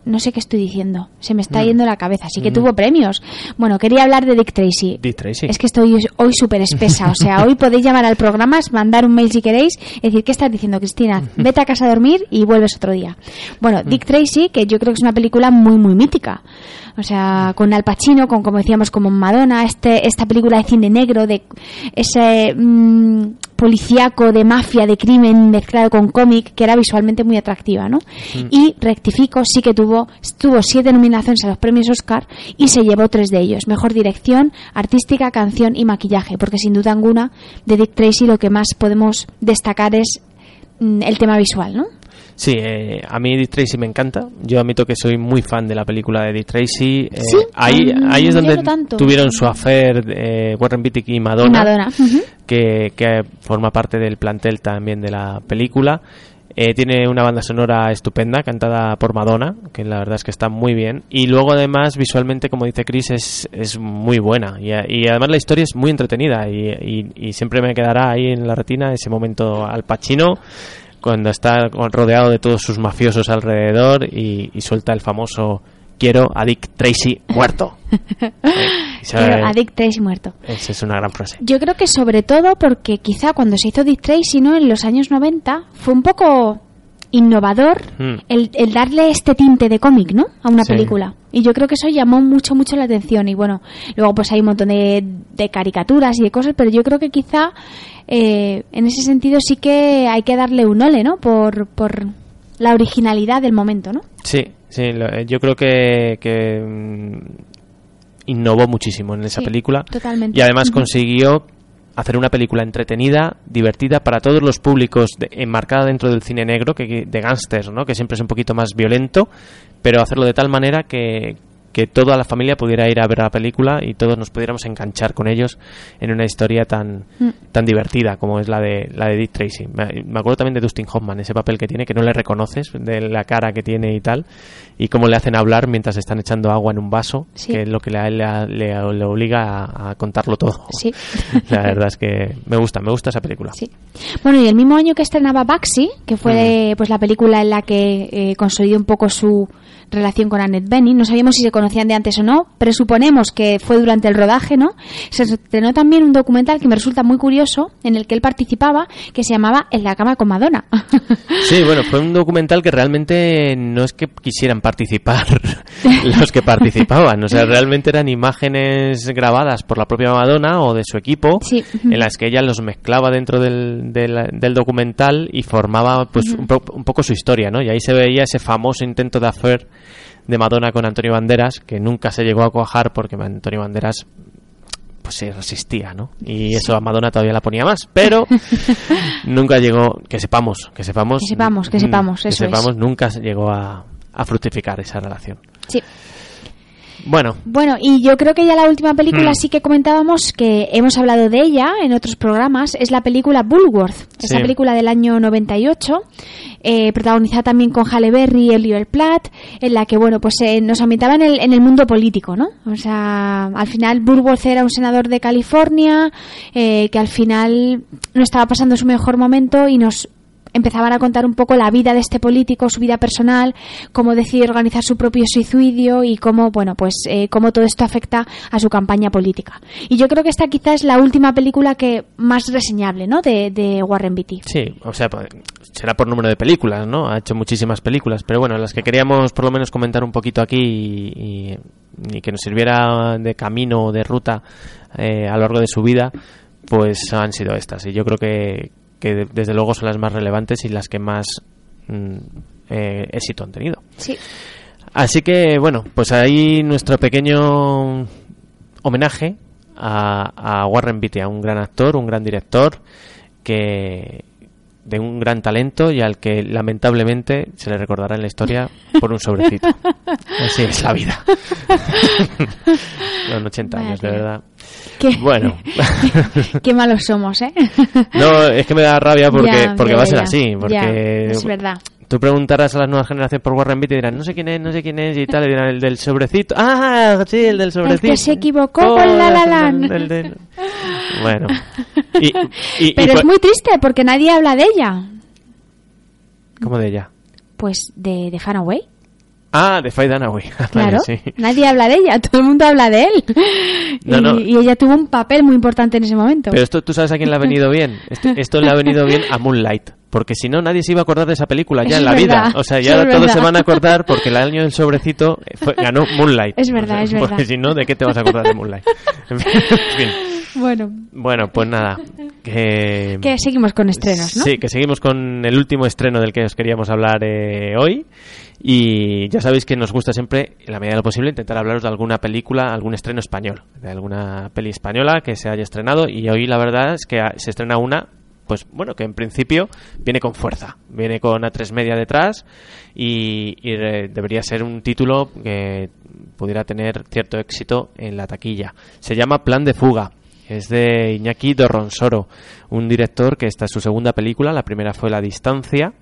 no sé qué estoy diciendo. Se me está Mm. yendo la cabeza. Sí que Mm. tuvo premios. Bueno, quería hablar de Dick Tracy. Dick Tracy Es que estoy hoy súper espesa. O sea, hoy podéis llamar al programa, mandar un mail si queréis, decir, ¿qué estás diciendo, Cristina? Vete a casa a dormir y vuelves otro día. Bueno, Dick Tracy, que yo creo que es una película muy, muy mítica. O sea, con Al Pacino, con, como decíamos, como Madonna, este, esta película de cine negro, de ese mm, policíaco de mafia, de crimen mezclado con cómic, que era visualmente muy atractiva, ¿no? Y rectifico, sí que tuvo, tuvo siete nominaciones a los premios Oscar y se llevó tres de ellos. Mejor dirección, artística, canción y maquillaje, porque sin duda alguna de Dick Tracy lo que más podemos destacar es mm, el tema visual, ¿no? Sí, eh, a mí Dick Tracy me encanta. Yo admito que soy muy fan de la película de Dick Tracy. Eh, Sí, ahí, mm, ahí es donde no tuvieron su affair eh, Warren Beatty y Madonna, que, que forma parte del plantel también de la película. Eh, tiene una banda sonora estupenda, cantada por Madonna, que la verdad es que está muy bien. Y luego, además, visualmente, como dice Chris, es, es muy buena. Y, y además, la historia es muy entretenida. Y, y- y siempre me quedará ahí en la retina ese momento al Pacino, cuando está rodeado de todos sus mafiosos alrededor y, y suelta el famoso: Quiero a Dick Tracy muerto. Pero a Dick Tracy muerto. Esa es una gran frase. Yo creo que sobre todo porque quizá cuando se hizo Dick Tracy, ¿no? En los años 90 fue un poco innovador Mm. el, el darle este tinte de cómic, ¿no? A una Sí. película. Y yo creo que eso llamó mucho, mucho la atención. Y bueno, luego pues hay un montón de, de caricaturas y de cosas, pero yo creo que quizá eh, en ese sentido sí que hay que darle un ole, ¿no? Por, por la originalidad del momento, ¿no? Sí, sí, lo- eh, yo creo que, que, mm, innovó muchísimo en esa Sí, película totalmente. y además consiguió hacer una película entretenida, divertida para todos los públicos, de- enmarcada dentro del cine negro, que, de gángsters, ¿no? que siempre es un poquito más violento, pero hacerlo de tal manera que, que toda la familia pudiera ir a ver la película y todos nos pudiéramos enganchar con ellos en una historia tan, Mm. tan divertida como es la de la de Dick Tracy. Me me acuerdo también de Dustin Hoffman, ese papel que tiene, que no le reconoces, de la cara que tiene y tal, y cómo le hacen hablar mientras están echando agua en un vaso, Sí. que es lo que le, le, le- le obliga a, a contarlo todo. Sí. La verdad es que me gusta, me gusta esa película. Sí. Bueno, y el mismo año que estrenaba Baxi, que fue pues la película en la que eh, consolidó un poco su relación con Annette Bening, no sabíamos si se conocían de antes o no, presuponemos que fue durante el rodaje, ¿no? Se estrenó también un documental que me resulta muy curioso, en el que él participaba, que se llamaba En la cama con Madonna. Sí, bueno, fue un documental que realmente no es que quisieran participar los que participaban, o sea, realmente eran imágenes grabadas por la propia Madonna o de su equipo, Sí. en las que ella los mezclaba dentro del, del, del documental y formaba pues un, po- un poco su historia, ¿no? Y ahí se veía ese famoso intento de hacer de Madonna con Antonio Banderas, que nunca se llegó a cuajar porque Antonio Banderas pues se resistía, ¿no? Y eso a Madonna todavía la ponía más, pero nunca llegó, que sepamos, que sepamos, Que sepamos, que mm, sepamos, que eso es. sepamos, nunca se llegó a, a fructificar esa relación. sí. Bueno, Bueno, y yo creo que ya la última película Hmm. sí que comentábamos que hemos hablado de ella en otros programas, es la película Bullworth, esa película del año 98, eh, protagonizada también con Halle Berry y Oliver Platt, en la que, bueno, pues eh, nos ambientaba en el, en el mundo político, ¿no? O sea, al final Bullworth era un senador de California, eh, que al final no estaba pasando su mejor momento y nos empezaban a contar un poco la vida de este político, su vida personal, cómo decide organizar su propio suicidio y cómo, bueno, pues eh, cómo todo esto afecta a su campaña política. Y yo creo que esta quizás es la última película que más reseñable, ¿no? De, de Warren Beatty. Sí, o sea, pues, será por número de películas, ¿no? Ha hecho muchísimas películas, pero bueno, las que queríamos por lo menos comentar un poquito aquí y, y- que nos sirviera de camino o de ruta eh, a lo largo de su vida, pues han sido estas. Y yo creo que, que de- desde luego son las más relevantes y las que más mm, eh, éxito han tenido. Sí. Así que, bueno, pues ahí nuestro pequeño homenaje a, a Warren Beatty, a un gran actor, un gran director, que de un gran talento y al que lamentablemente se le recordará en la historia por un sobrecito. Así es la vida. Son 80 años, de verdad. Qué, Bueno. qué malos somos, ¿eh? No, es que me da rabia porque, Ya, porque ya, va a ser ya. así. Porque es verdad. Tú preguntarás a las nuevas generaciones por Warren Beatty y dirán, no sé quién es, no sé quién es y tal, y dirán el del sobrecito. Ah, sí, el del El sobrecito. que se equivocó Oh, con La La el Land. del- del- Bueno. Y, y- y Pero es muy triste porque nadie habla de ella. ¿Cómo de ella? Pues de, de Far Away. Ah, de Faye Dunaway. Claro, sí. nadie habla de ella, todo el mundo habla de él. No, y, no. y ella tuvo un papel muy importante en ese momento. Pero esto, ¿tú sabes a quién le ha venido bien? Esto, esto le ha venido bien a Moonlight. Porque si no, nadie se iba a acordar de esa película ya en la vida. O sea, ya todos verdad. se van a acordar porque el año del sobrecito fue- ganó Moonlight. Es verdad, O sea, es verdad. Porque si no, ¿de qué te vas a acordar de Moonlight? En fin. Bueno, Bueno, pues nada. Que... que seguimos con estrenos, ¿no? Sí, que seguimos con el último estreno del que os queríamos hablar eh, hoy. Y ya sabéis que nos gusta siempre, en la medida de lo posible, intentar hablaros de alguna película, algún estreno español, de alguna peli española que se haya estrenado. Y hoy la verdad es que se estrena una, pues bueno, que en principio viene con fuerza, viene con A3 Media detrás y, y, eh, debería ser un título que pudiera tener cierto éxito en la taquilla. Se llama Plan de Fuga. Es de Iñaki Dorronsoro, un director que esta es su segunda película. La primera fue La Distancia.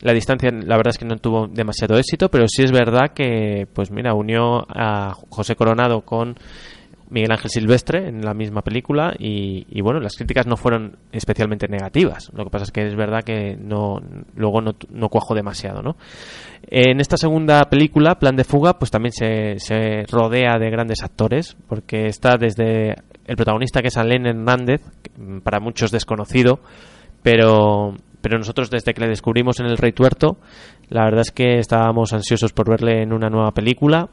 La Distancia, la verdad es que no tuvo demasiado éxito, pero sí es verdad que, pues mira, unió a José Coronado con Miguel Ángel Silvestre en la misma película y, y, bueno, las críticas no fueron especialmente negativas. Lo que pasa es que es verdad que no luego no, no cuajó demasiado, ¿no? En esta segunda película, Plan de Fuga, pues también se, se rodea de grandes actores, porque está desde el protagonista que es Alain Hernández, para muchos desconocido, pero pero nosotros desde que le descubrimos en El Rey Tuerto, la verdad es que estábamos ansiosos por verle en una nueva película.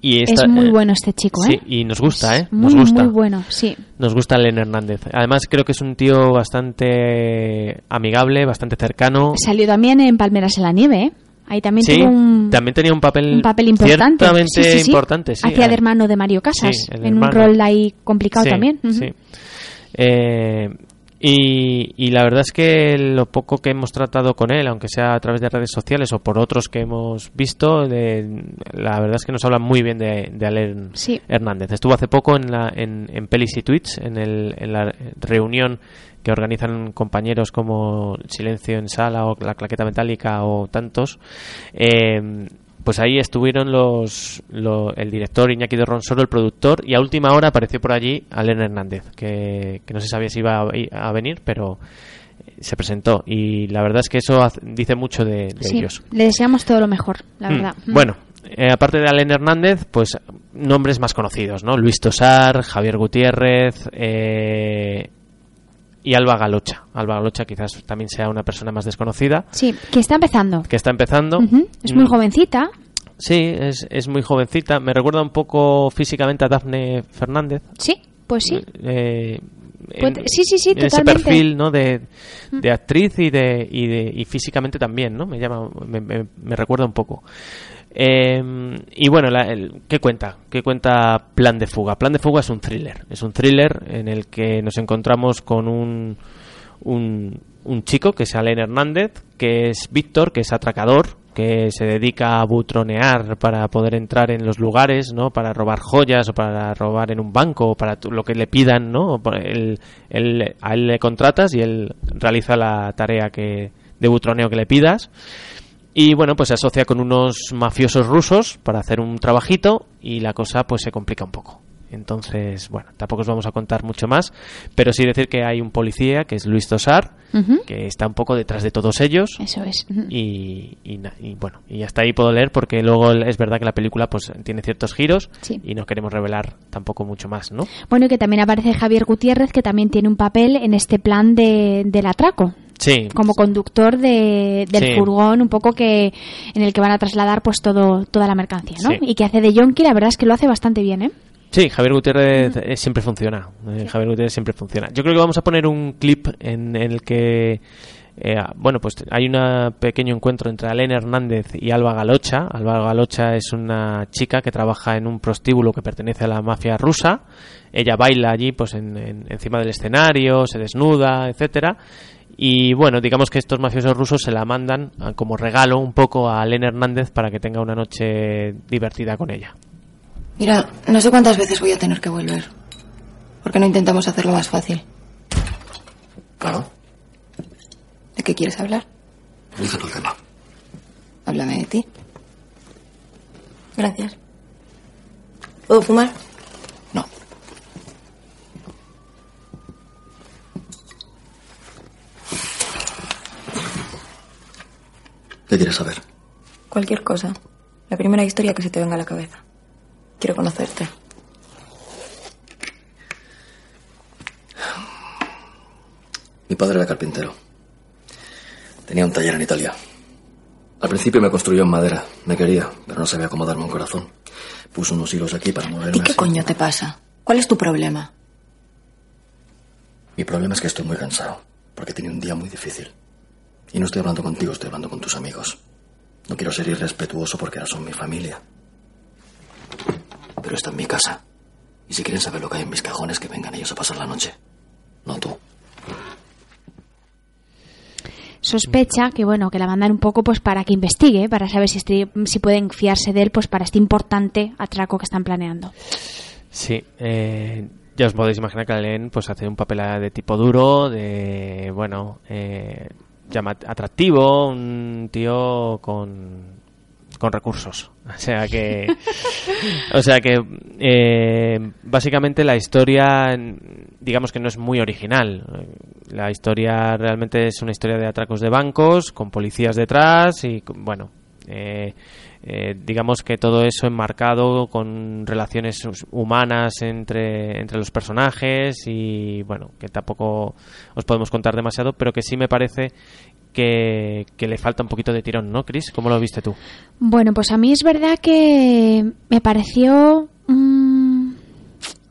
Y esta- es muy eh, bueno este chico, ¿eh? Sí, y nos gusta, ¿eh? Muy, gusta. muy bueno, sí. Nos gusta Len Hernández. Además, creo que es un tío bastante amigable, bastante cercano. Salió también en Palmeras en la Nieve, ¿eh? Ahí también Sí, tuvo un, también tenía un papel, un papel importante. ciertamente Sí, sí, importante. Hacía de hermano de Mario Casas, en un rol ahí complicado también. Sí. Eh, y, y la verdad es que lo poco que hemos tratado con él, aunque sea a través de redes sociales o por otros que hemos visto, de- la verdad es que nos habla muy bien de, de Sí. Hernández. Estuvo hace poco en, la, en, en Pelis y Tweets, en, el, en la reunión que organizan compañeros como Silencio en Sala o La Claqueta Metálica o tantos. Eh, pues ahí estuvieron los, lo- el director Iñaki de Ronsoro, el productor, y a última hora apareció por allí Alain Hernández, que, que no se sabía si iba a, a venir, pero se presentó. Y la verdad es que eso hace- dice mucho de, de Sí, ellos. le deseamos todo lo mejor, la Mm, verdad. Mm. Bueno, eh, aparte de Alain Hernández, pues nombres más conocidos, ¿no? Luis Tosar, Javier Gutiérrez eh, y Alba Galocha. Alba Galocha quizás también sea una persona más desconocida, Sí, que está empezando. que está empezando. Es muy Mm, jovencita. Sí, es, es muy jovencita. Me recuerda un poco físicamente a Dafne Fernández. Sí, pues sí. Eh, Puede- sí, sí, sí, en ese totalmente. perfil ¿no? de, de actriz y de, y de y físicamente también no me llama me, me- me recuerda un poco Eh, y bueno la- el- qué cuenta qué cuenta Plan de fuga Plan de fuga es un thriller es un thriller en el que nos encontramos con un un, chico que es Alain Hernández que es Víctor que es atracador que se dedica a butronear para poder entrar en los lugares, ¿no? Para robar joyas o para robar en un banco o para lo que le pidan, ¿no? Él, él- a él le contratas y él realiza la tarea que de butroneo que le pidas. Y bueno, pues se asocia con unos mafiosos rusos para hacer un trabajito y la cosa pues se complica un poco. Entonces, bueno, tampoco os vamos a contar mucho más, pero sí decir que hay un policía que es Luis Tosar, que está un poco detrás de todos ellos. Eso es. Y, y na- y bueno, y hasta ahí puedo leer porque luego es verdad que la película pues tiene ciertos giros Sí. y no queremos revelar tampoco mucho más, ¿no? Bueno, y que también aparece Javier Gutiérrez, que también tiene un papel en este plan de, del atraco. Sí. Como conductor de, del Sí. furgón, un poco que en el que van a trasladar pues todo toda la mercancía, ¿no? Sí. Y que hace de Yonki, la verdad es que lo hace bastante bien, ¿eh? Sí, Javier Gutiérrez eh, siempre funciona. Eh, Javier Gutiérrez siempre funciona. Yo creo que vamos a poner un clip en, el que, eh, bueno, pues hay un pequeño encuentro entre Alén Hernández y Alba Galocha. Alba Galocha es una chica que trabaja en un prostíbulo que pertenece a la mafia rusa. Ella baila allí, pues en- en- encima del escenario, se desnuda, etcétera. Y bueno, digamos que estos mafiosos rusos se la mandan como regalo un poco a Alén Hernández para que tenga una noche divertida con ella. Mira, no sé cuántas veces voy a tener que volver. ¿Por qué no intentamos hacerlo más fácil? Claro, ¿De qué quieres hablar? elige tu tema. Háblame de ti. Gracias. ¿Puedo fumar? ¿Qué quieres saber? Cualquier cosa. La primera historia que se te venga a la cabeza. Quiero conocerte. Mi padre era carpintero. Tenía un taller en Italia. Al principio me construyó en madera. Me quería, pero no sabía cómo darme un corazón. Puso unos hilos aquí para moverme ¿Y qué así. coño te pasa? ¿Cuál es tu problema? Mi problema es que estoy muy cansado, porque tenía un día muy difícil. Y no estoy hablando contigo, estoy hablando con tus amigos. No quiero ser irrespetuoso porque ahora son mi familia. Pero está en mi casa. Y si quieren saber lo que hay en mis cajones, que vengan ellos a pasar la noche. No tú. Sospecha que bueno, que la mandan un poco pues para que investigue, para saber si, este- si pueden fiarse de él pues para este importante atraco que están planeando. Sí, eh, ya os podéis imaginar que Alén pues hace un papel de tipo duro, de bueno, eh, atractivo, un tío con con recursos, o sea que o sea que eh, básicamente la historia digamos que no es muy original. La historia realmente es una historia de atracos de bancos con policías detrás y bueno eh, eh, digamos que todo eso enmarcado con relaciones humanas entre, entre los personajes y bueno, que tampoco os podemos contar demasiado, pero que sí me parece que, que le falta un poquito de tirón, ¿no, Chris? ¿Cómo lo viste tú? Bueno, pues a mí es verdad que me pareció mm,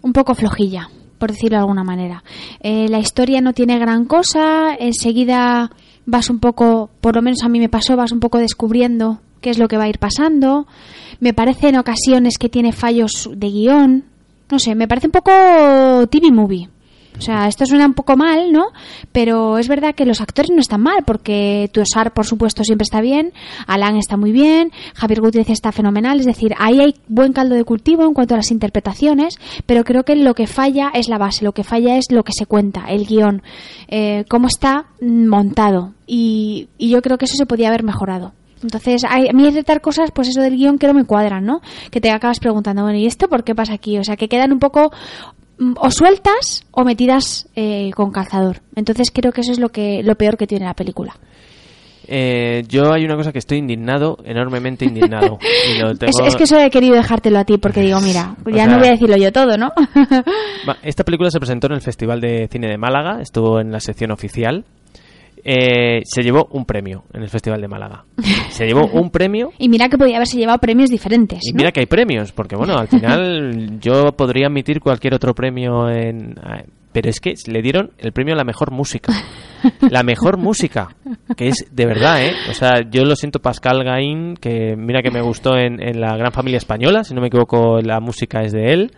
un poco flojilla, por decirlo de alguna manera. Eh, la historia no tiene gran cosa, enseguida vas un poco, por lo menos a mí me pasó, vas un poco descubriendo qué es lo que va a ir pasando. Me parece en ocasiones que tiene fallos de guion. No sé, me parece un poco TV movie. O sea, esto suena un poco mal, ¿no? Pero es verdad que los actores no están mal, porque Tuosar, por supuesto, siempre está bien, Alan está muy bien, Javier Gutiérrez está fenomenal, es decir, ahí hay buen caldo de cultivo en cuanto a las interpretaciones, pero creo que lo que falla es la base, lo que falla es lo que se cuenta, el guion, eh, cómo está montado. Y, y yo creo que eso se podía haber mejorado. Entonces, hay, a mí hay ciertas cosas, pues eso del guion que no me cuadran, ¿no? Que te acabas preguntando, bueno, ¿y esto por qué pasa aquí? O sea, que quedan un poco mm, o sueltas o metidas eh, con calzador. Entonces creo que eso es lo que lo peor que tiene la película. Eh, yo hay una cosa que estoy indignado, enormemente indignado. y lo Es, tengo- es que eso he querido dejártelo a ti porque digo, mira, O ya sea- no voy a decirlo yo todo, ¿no? Esta película se presentó en el Festival de Cine de Málaga, estuvo en la sección oficial. Eh, se llevó un premio en el Festival de Málaga. Se llevó un premio y mira que podía haberse llevado premios diferentes. y mira que hay premios, porque bueno, al final yo podría admitir cualquier otro premio en... Pero es que le dieron el premio a la mejor música. La mejor música. Que es de verdad, ¿eh? O sea, yo lo siento Pascal Gain, que mira que me gustó en, en La Gran Familia Española, si no me equivoco la música es de él.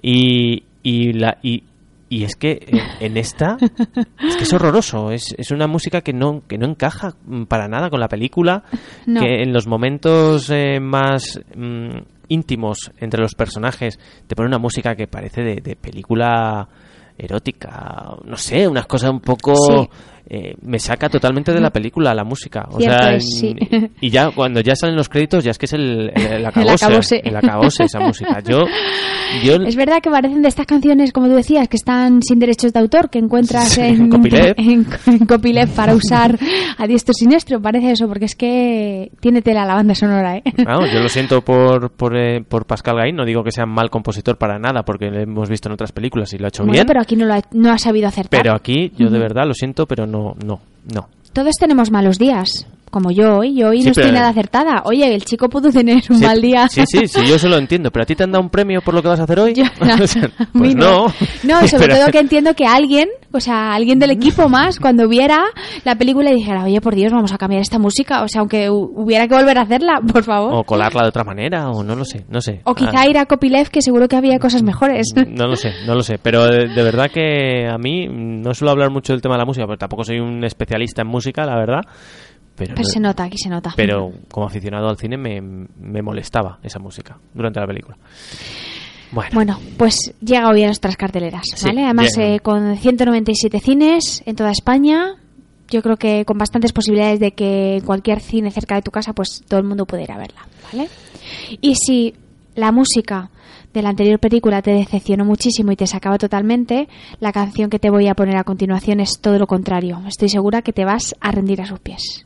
Y, y, la, y Y es que eh, en esta es que es horroroso, es, es una música que no que no encaja mm, para nada con la película, No. que en los momentos eh, más mm, íntimos entre los personajes te pone una música que parece de, de película erótica, no sé, unas cosas un poco Sí. Eh, me saca totalmente de la película la música, o Cierto sea, sí. y ya cuando ya salen los créditos ya es que es el, el, el acabose, acabose. el acabose esa música. Yo yo Es verdad que parecen de estas canciones, como tú decías, que están sin derechos de autor, que encuentras Sí, en, copyleft. en- en copyleft para usar a diestro y siniestro. Parece eso, porque es que tiene tela la banda sonora, ¿eh? Yo lo siento por, por, eh, por Pascal Gain, no digo que sea mal compositor para nada, porque lo hemos visto en otras películas y lo ha hecho Bueno, bien. pero aquí no, lo ha, no ha sabido acertar. Pero aquí, yo de verdad lo siento, pero no, no, no. Todos tenemos malos días, como yo hoy. Yo hoy Sí, no estoy nada acertada. Oye, el chico pudo tener un Sí, mal día. Sí, sí, sí, yo eso lo entiendo. ¿Pero a ti te han dado un premio por lo que vas a hacer hoy? Pues no. No, sobre todo que entiendo que alguien, o sea, alguien del equipo más, cuando viera la película y dijera, oye, por Dios, vamos a cambiar esta música. O sea, aunque hu- hubiera que volver a hacerla, por favor. O colarla de otra manera, o no lo sé, no sé. O quizá Ah, ir a Copyleft, que seguro que había cosas mejores. No lo sé, no lo sé. Pero de, de verdad que a mí no suelo hablar mucho del tema de la música, porque tampoco soy un especialista en música, la verdad. Pero, Pero no- se nota, aquí se nota. pero como aficionado al cine me, me molestaba esa música durante la película. Bueno, Bueno, pues llega hoy a nuestras carteleras, Sí, ¿vale? Además, llega. eh, con 197 cines en toda España, yo creo que con bastantes posibilidades de que en cualquier cine cerca de tu casa, pues todo el mundo pueda ir a verla, ¿vale? Y si la música de la anterior película te decepcionó muchísimo y te sacaba totalmente, la canción que te voy a poner a continuación es todo lo contrario. Estoy segura que te vas a rendir a sus pies.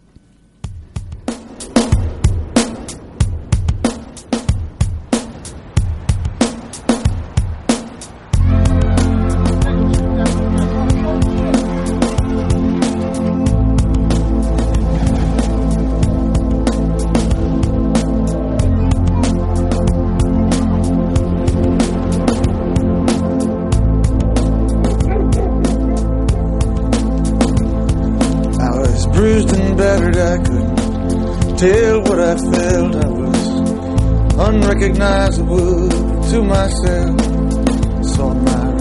Unrecognizable to myself. Saw my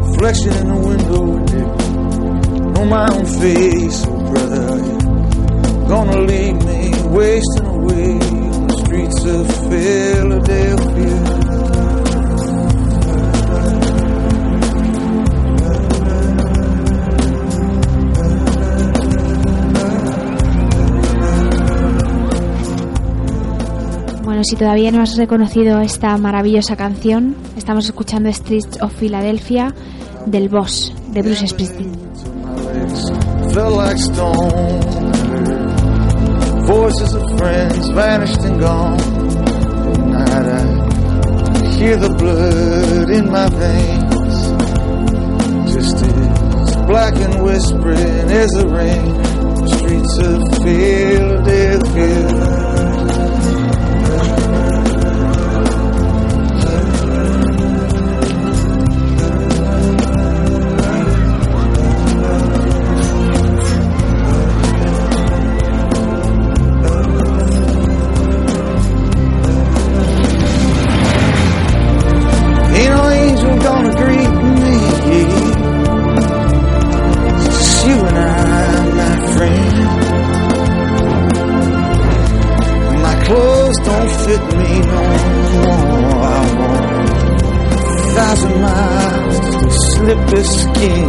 reflection in the window, didn't know my own face. Oh, brother, you're gonna leave me wasting away on the streets of Philadelphia? Si todavía no has reconocido esta maravillosa canción, estamos escuchando Streets of Philadelphia del Boss, de Bruce Springsteen. Voices of friends vanished and gone. At night I hear the blood in my veins. Just as black and whispering as the rain. Streets of Philadelphia. Clothes don't fit me no more. I walk a thousand miles just to slip this skin.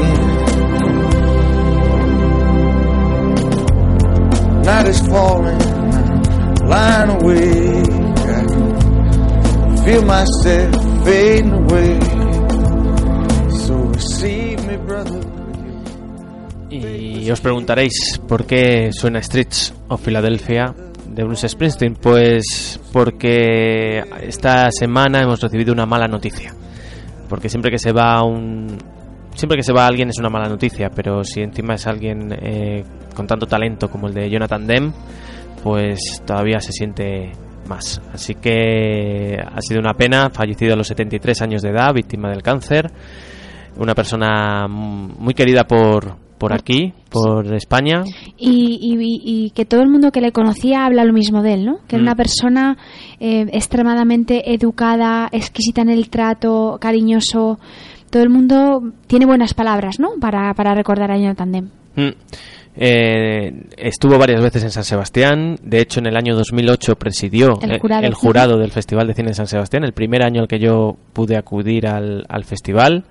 Night is falling, lying awake. I can feel myself fading away. So receive me, brother. Y os preguntaréis por qué suena Streets of Philadelphia de Bruce Springsteen. Pues porque esta semana hemos recibido una mala noticia. Porque siempre que se va un siempre que se va alguien es una mala noticia, pero si encima es alguien eh, con tanto talento como el de Jonathan Demme, pues todavía se siente más. Así que ha sido una pena, fallecido a los 73 años de edad, víctima del cáncer, una persona muy querida por, por aquí, por España. Y, y- y que todo el mundo que le conocía habla lo mismo de él, ¿no? Que era Mm. una persona eh, extremadamente educada, exquisita en el trato, cariñoso, todo el mundo tiene buenas palabras, ¿no? Para, para recordar a Jonathan Demme. Mm. Eh, estuvo varias veces en San Sebastián. De hecho, en el año 2008 presidió El eh, jurado. el jurado del Festival de Cine de San Sebastián, el primer año al que yo pude acudir al, al festival.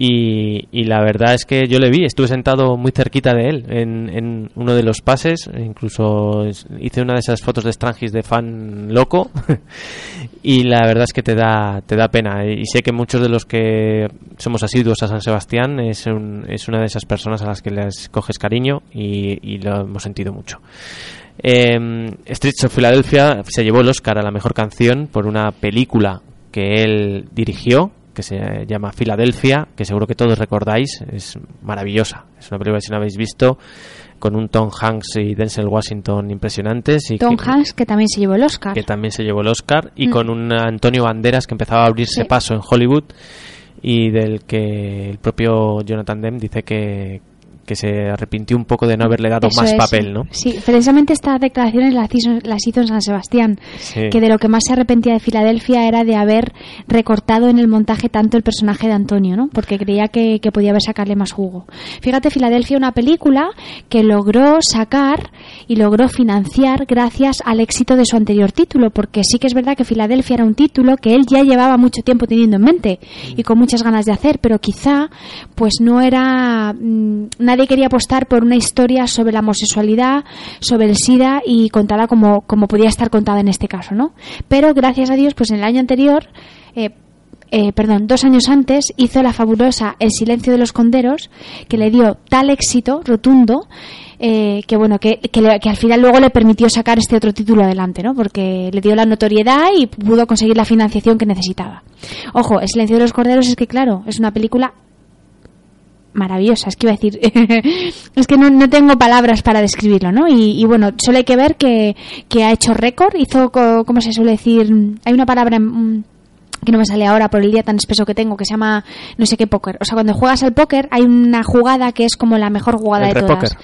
Y, y la verdad es que yo le vi, estuve sentado muy cerquita de él en, en uno de los pases, incluso hice una de esas fotos de Strangis de fan loco y la verdad es que te da, te da pena y sé que muchos de los que somos asiduos a San Sebastián es, un- es una de esas personas a las que les coges cariño y, y lo hemos sentido mucho. Eh, Streets of Philadelphia se llevó el Oscar a la mejor canción por una película que él dirigió que se llama Filadelfia, que seguro que todos recordáis, es maravillosa. Es una película que si no habéis visto con un Tom Hanks y Denzel Washington impresionantes y Tom que, Hanks, que también se llevó el Oscar. que también se llevó el Oscar y Mm. con un Antonio Banderas que empezaba a abrirse Sí. paso en Hollywood y del que el propio Jonathan Demme dice que, que se arrepintió un poco de no haberle dado Eso más es, papel, sí. ¿no? Sí, precisamente estas declaraciones las hizo, las hizo en San Sebastián, Sí. que de lo que más se arrepentía de Filadelfia era de haber recortado en el montaje tanto el personaje de Antonio, ¿no? Porque creía que, que podía haber sacarle más jugo. Fíjate, Filadelfia, una película que logró sacar y logró financiar gracias al éxito de su anterior título, porque sí que es verdad que Filadelfia era un título que él ya llevaba mucho tiempo teniendo en mente y con muchas ganas de hacer, pero quizá pues no era mm, nadie quería apostar por una historia sobre la homosexualidad, sobre el SIDA y contada como, como podía estar contada en este caso, ¿no? Pero gracias a Dios, pues en el año anterior eh, eh, perdón, dos años antes hizo la fabulosa El silencio de los conderos, que le dio tal éxito rotundo eh, que bueno que, que, le- que al final luego le permitió sacar este otro título adelante, ¿no? Porque le dio la notoriedad y pudo conseguir la financiación que necesitaba. Ojo, El silencio de los corderos es que claro, es una película maravillosa, es que iba a decir, es que no, no tengo palabras para describirlo, ¿no? Y, y bueno, solo hay que ver que, que ha hecho récord, hizo, co- ¿cómo se suele decir? Hay una palabra mm, que no me sale ahora por el día tan espeso que tengo, que se llama no sé qué póker. O sea, cuando juegas al póker hay una jugada que es como la mejor jugada El de todas.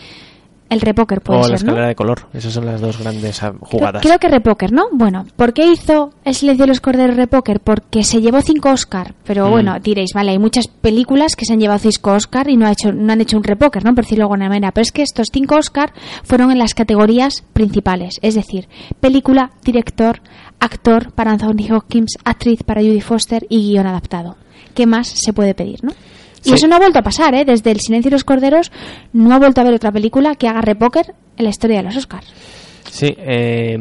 El repóker puede o la escalera de color. Esas son las dos grandes ah, jugadas. Creo que repóker, ¿no? Bueno, ¿por qué hizo El silencio de los corderos repóker? Porque se llevó cinco Oscar. Pero Mm. bueno, diréis, vale, hay muchas películas que se han llevado cinco Oscar y no, ha hecho, no han hecho un repóker, ¿no? Por decirlo de alguna manera. Pero es que estos cinco Oscar fueron en las categorías principales. Es decir, película, director, actor para Anthony Hopkins, actriz para Judy Foster y guion adaptado. ¿Qué más se puede pedir, no? Y Sí. eso no ha vuelto a pasar, ¿eh? Desde El silencio de los corderos no ha vuelto a haber otra película que haga repóker en la historia de los Oscars. Sí, eh,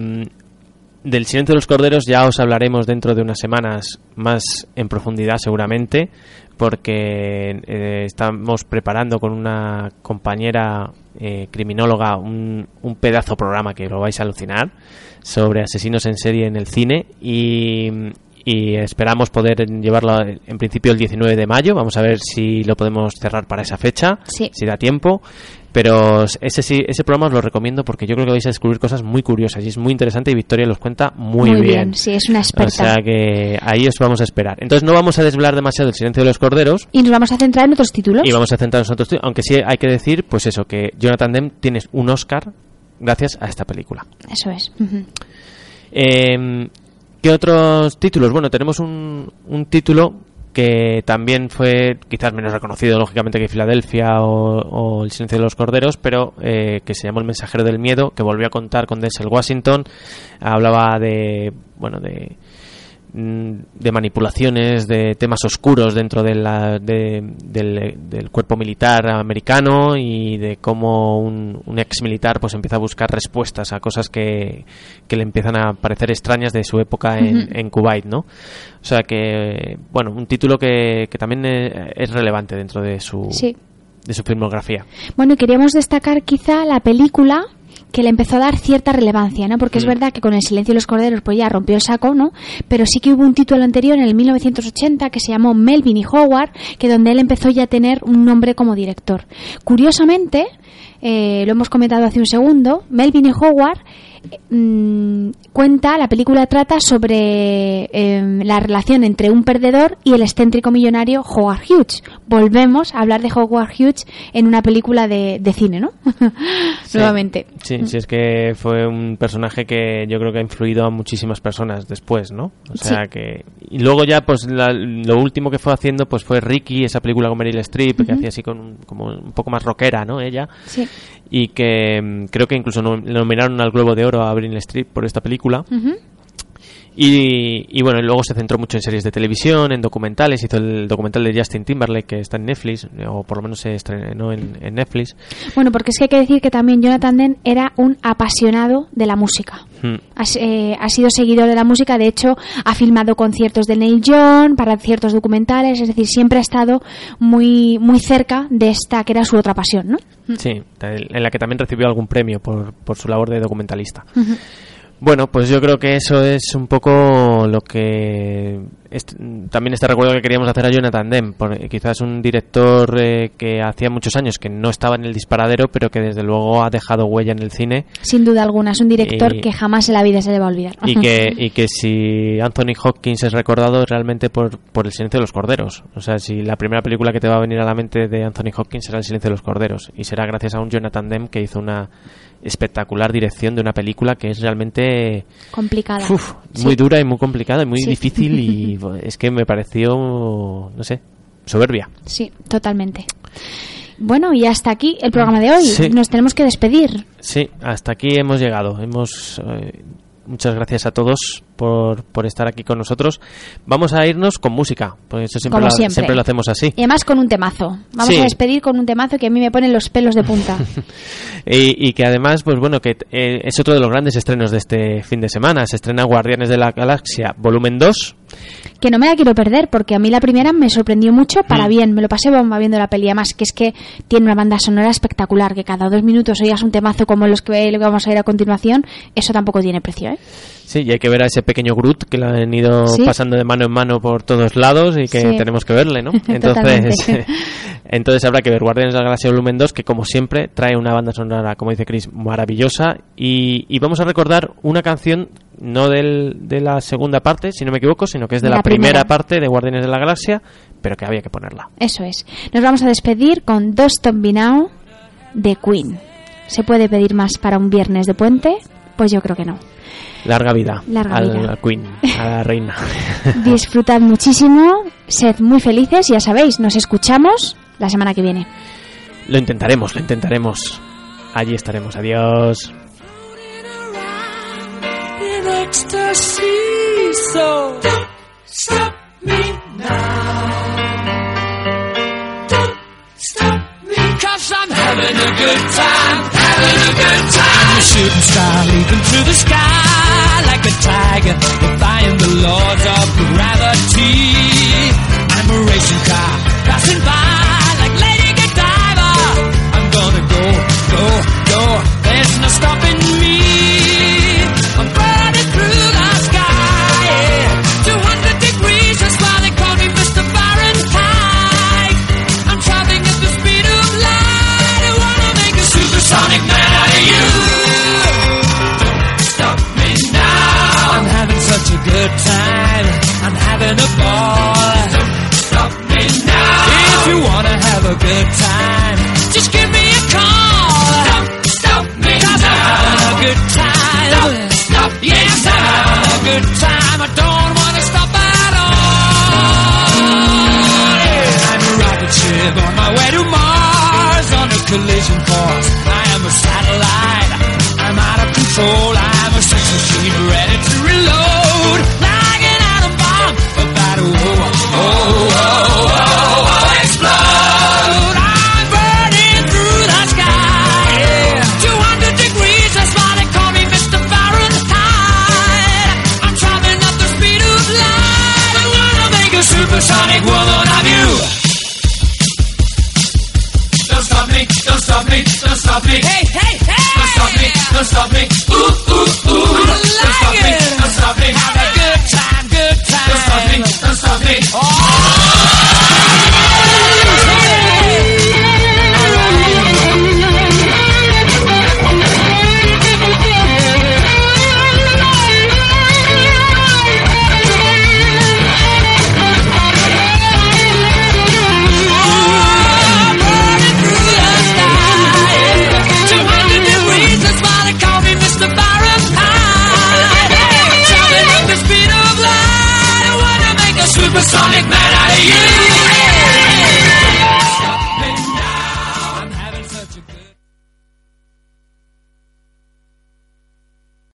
del silencio de los corderos ya os hablaremos dentro de unas semanas más en profundidad seguramente, porque eh, estamos preparando con una compañera eh, criminóloga un, un pedazo programa que lo vais a alucinar sobre asesinos en serie en el cine y, y esperamos poder llevarlo en principio el 19 de mayo. Vamos a ver si lo podemos cerrar para esa fecha, Sí. si da tiempo. Pero ese sí, ese programa os lo recomiendo porque yo creo que vais a descubrir cosas muy curiosas y es muy interesante y Victoria los cuenta muy, Muy bien, sí, es una experta. O sea que ahí os vamos a esperar. Entonces no vamos a desvelar demasiado el silencio de los corderos Y nos vamos a centrar en otros títulos. y vamos a centrarnos en otros títulos, aunque sí hay que decir, pues eso, que Jonathan Demme tiene un Oscar gracias a esta película. Eso es. Eh, ¿Qué otros títulos? Bueno, tenemos un, un título que también fue quizás menos reconocido, lógicamente, que Filadelfia o, o El silencio de los corderos, pero eh, que se llamó El mensajero del miedo, que volvió a contar con Denzel Washington. Hablaba de, bueno, de de manipulaciones, de temas oscuros dentro de la- de- del, del cuerpo militar americano y de cómo un, un ex militar pues empieza a buscar respuestas a cosas que, que le empiezan a parecer extrañas de su época en, Ujú. en Kuwait, ¿no? O sea que, bueno, un título que, que también eh, es relevante dentro de su, Sí. de su filmografía. Bueno, y queríamos destacar quizá la película que le empezó a dar cierta relevancia, ¿no? Porque es verdad que con El silencio de los corderos pues ya rompió el saco, ¿no? Pero sí que hubo un título anterior en el 1980 que se llamó Melvin y Howard, que donde él empezó ya a tener un nombre como director. Curiosamente, eh, lo hemos comentado hace un segundo, Melvin y Howard mm, cuenta, la película trata sobre eh, la relación entre un perdedor y el excéntrico millonario Howard Hughes. Volvemos a hablar de Howard Hughes en una película de, de cine, ¿no? Sí. Nuevamente. Sí, sí, es que fue un personaje que yo creo que ha influido a muchísimas personas después, ¿no? O sea Sí. que... Y luego ya, pues la- lo último que fue haciendo pues fue Ricky, esa película con Meryl Streep, que hacía así con como un poco más rockera, ¿no? Ella. Sí. Y que mm, creo que incluso nominaron al Globo de Oro a Meryl Streep por esta película. Y, y bueno, y luego se centró mucho en series de televisión, en documentales, hizo el documental de Justin Timberlake que está en Netflix, o por lo menos se estrenó en, en Netflix. Bueno, porque es que hay que decir que también Jonathan Demme era un apasionado de la música. Hmm. Ha, eh, ha sido seguidor de la música, de hecho ha filmado conciertos de Neil Young para ciertos documentales, es decir, siempre ha estado muy muy cerca de esta que era su otra pasión, ¿no? Sí, en la que también recibió algún premio por, por su labor de documentalista. Ujú. Bueno, pues yo creo que eso es un poco lo que también este recuerdo que queríamos hacer a Jonathan Demme, por- quizás un director eh, que hacía muchos años que no estaba en el disparadero, pero que desde luego ha dejado huella en el cine Sin duda alguna, es un director Y- que jamás en la vida se le va a olvidar. y que, y que si Anthony Hopkins es recordado es realmente por, por El silencio de los corderos. O sea, si la primera película que te va a venir a la mente de Anthony Hopkins será El silencio de los corderos. Y será gracias a un Jonathan Demme que hizo una espectacular dirección de una película que es realmente complicada. uf, Sí. muy dura y muy complicada y muy Sí. difícil y es que me pareció, no sé, soberbia. Sí, totalmente. Bueno, y hasta aquí el programa de hoy. Sí. Nos tenemos que despedir. Sí, hasta aquí hemos llegado. Hemos eh, muchas gracias a todos por, por estar aquí con nosotros. Vamos a irnos con música, porque eso siempre, Como lo, siempre. lo hacemos así. Y además con un temazo. Vamos Sí. a despedir con un temazo que a mí me pone los pelos de punta. Y, y que además, pues bueno, que eh, es otro de los grandes estrenos de este fin de semana. Se estrena Guardianes de la Galaxia volumen 2. que no me la quiero perder porque a mí la primera me sorprendió mucho Mm. para bien. Me lo pasé bomba viendo la peli. Además, que es que tiene una banda sonora espectacular. Que cada dos minutos oigas un temazo como los que lo que vamos a ir a continuación. Eso tampoco tiene precio, ¿eh? Sí, y hay que ver a ese pequeño Groot que lo han ido Sí. pasando de mano en mano por todos lados y que Sí. tenemos que verle, ¿no? Entonces, entonces habrá que ver Guardianes de la Galaxia Volumen 2, que como siempre trae una banda sonora, como dice Chris, maravillosa. Y, y vamos a recordar una canción, no del, de la segunda parte, si no me equivoco, sino que es de la, La primera. primera. parte de Guardianes de la Galaxia, pero que había que ponerla. Eso es. Nos vamos a despedir con Dos Me Now de Queen. ¿Se puede pedir más para un viernes de puente? Pues yo creo que no. Larga vida Larga al vida. a Queen, a la reina. Disfrutad muchísimo, sed muy felices y ya sabéis, nos escuchamos la semana que viene. Lo intentaremos, lo intentaremos. Allí estaremos. Adiós. cause I'm having a good time, having a good time. Shooting star leaping through the sky like a tiger, defying the laws of gravity. I'm a racing car passing by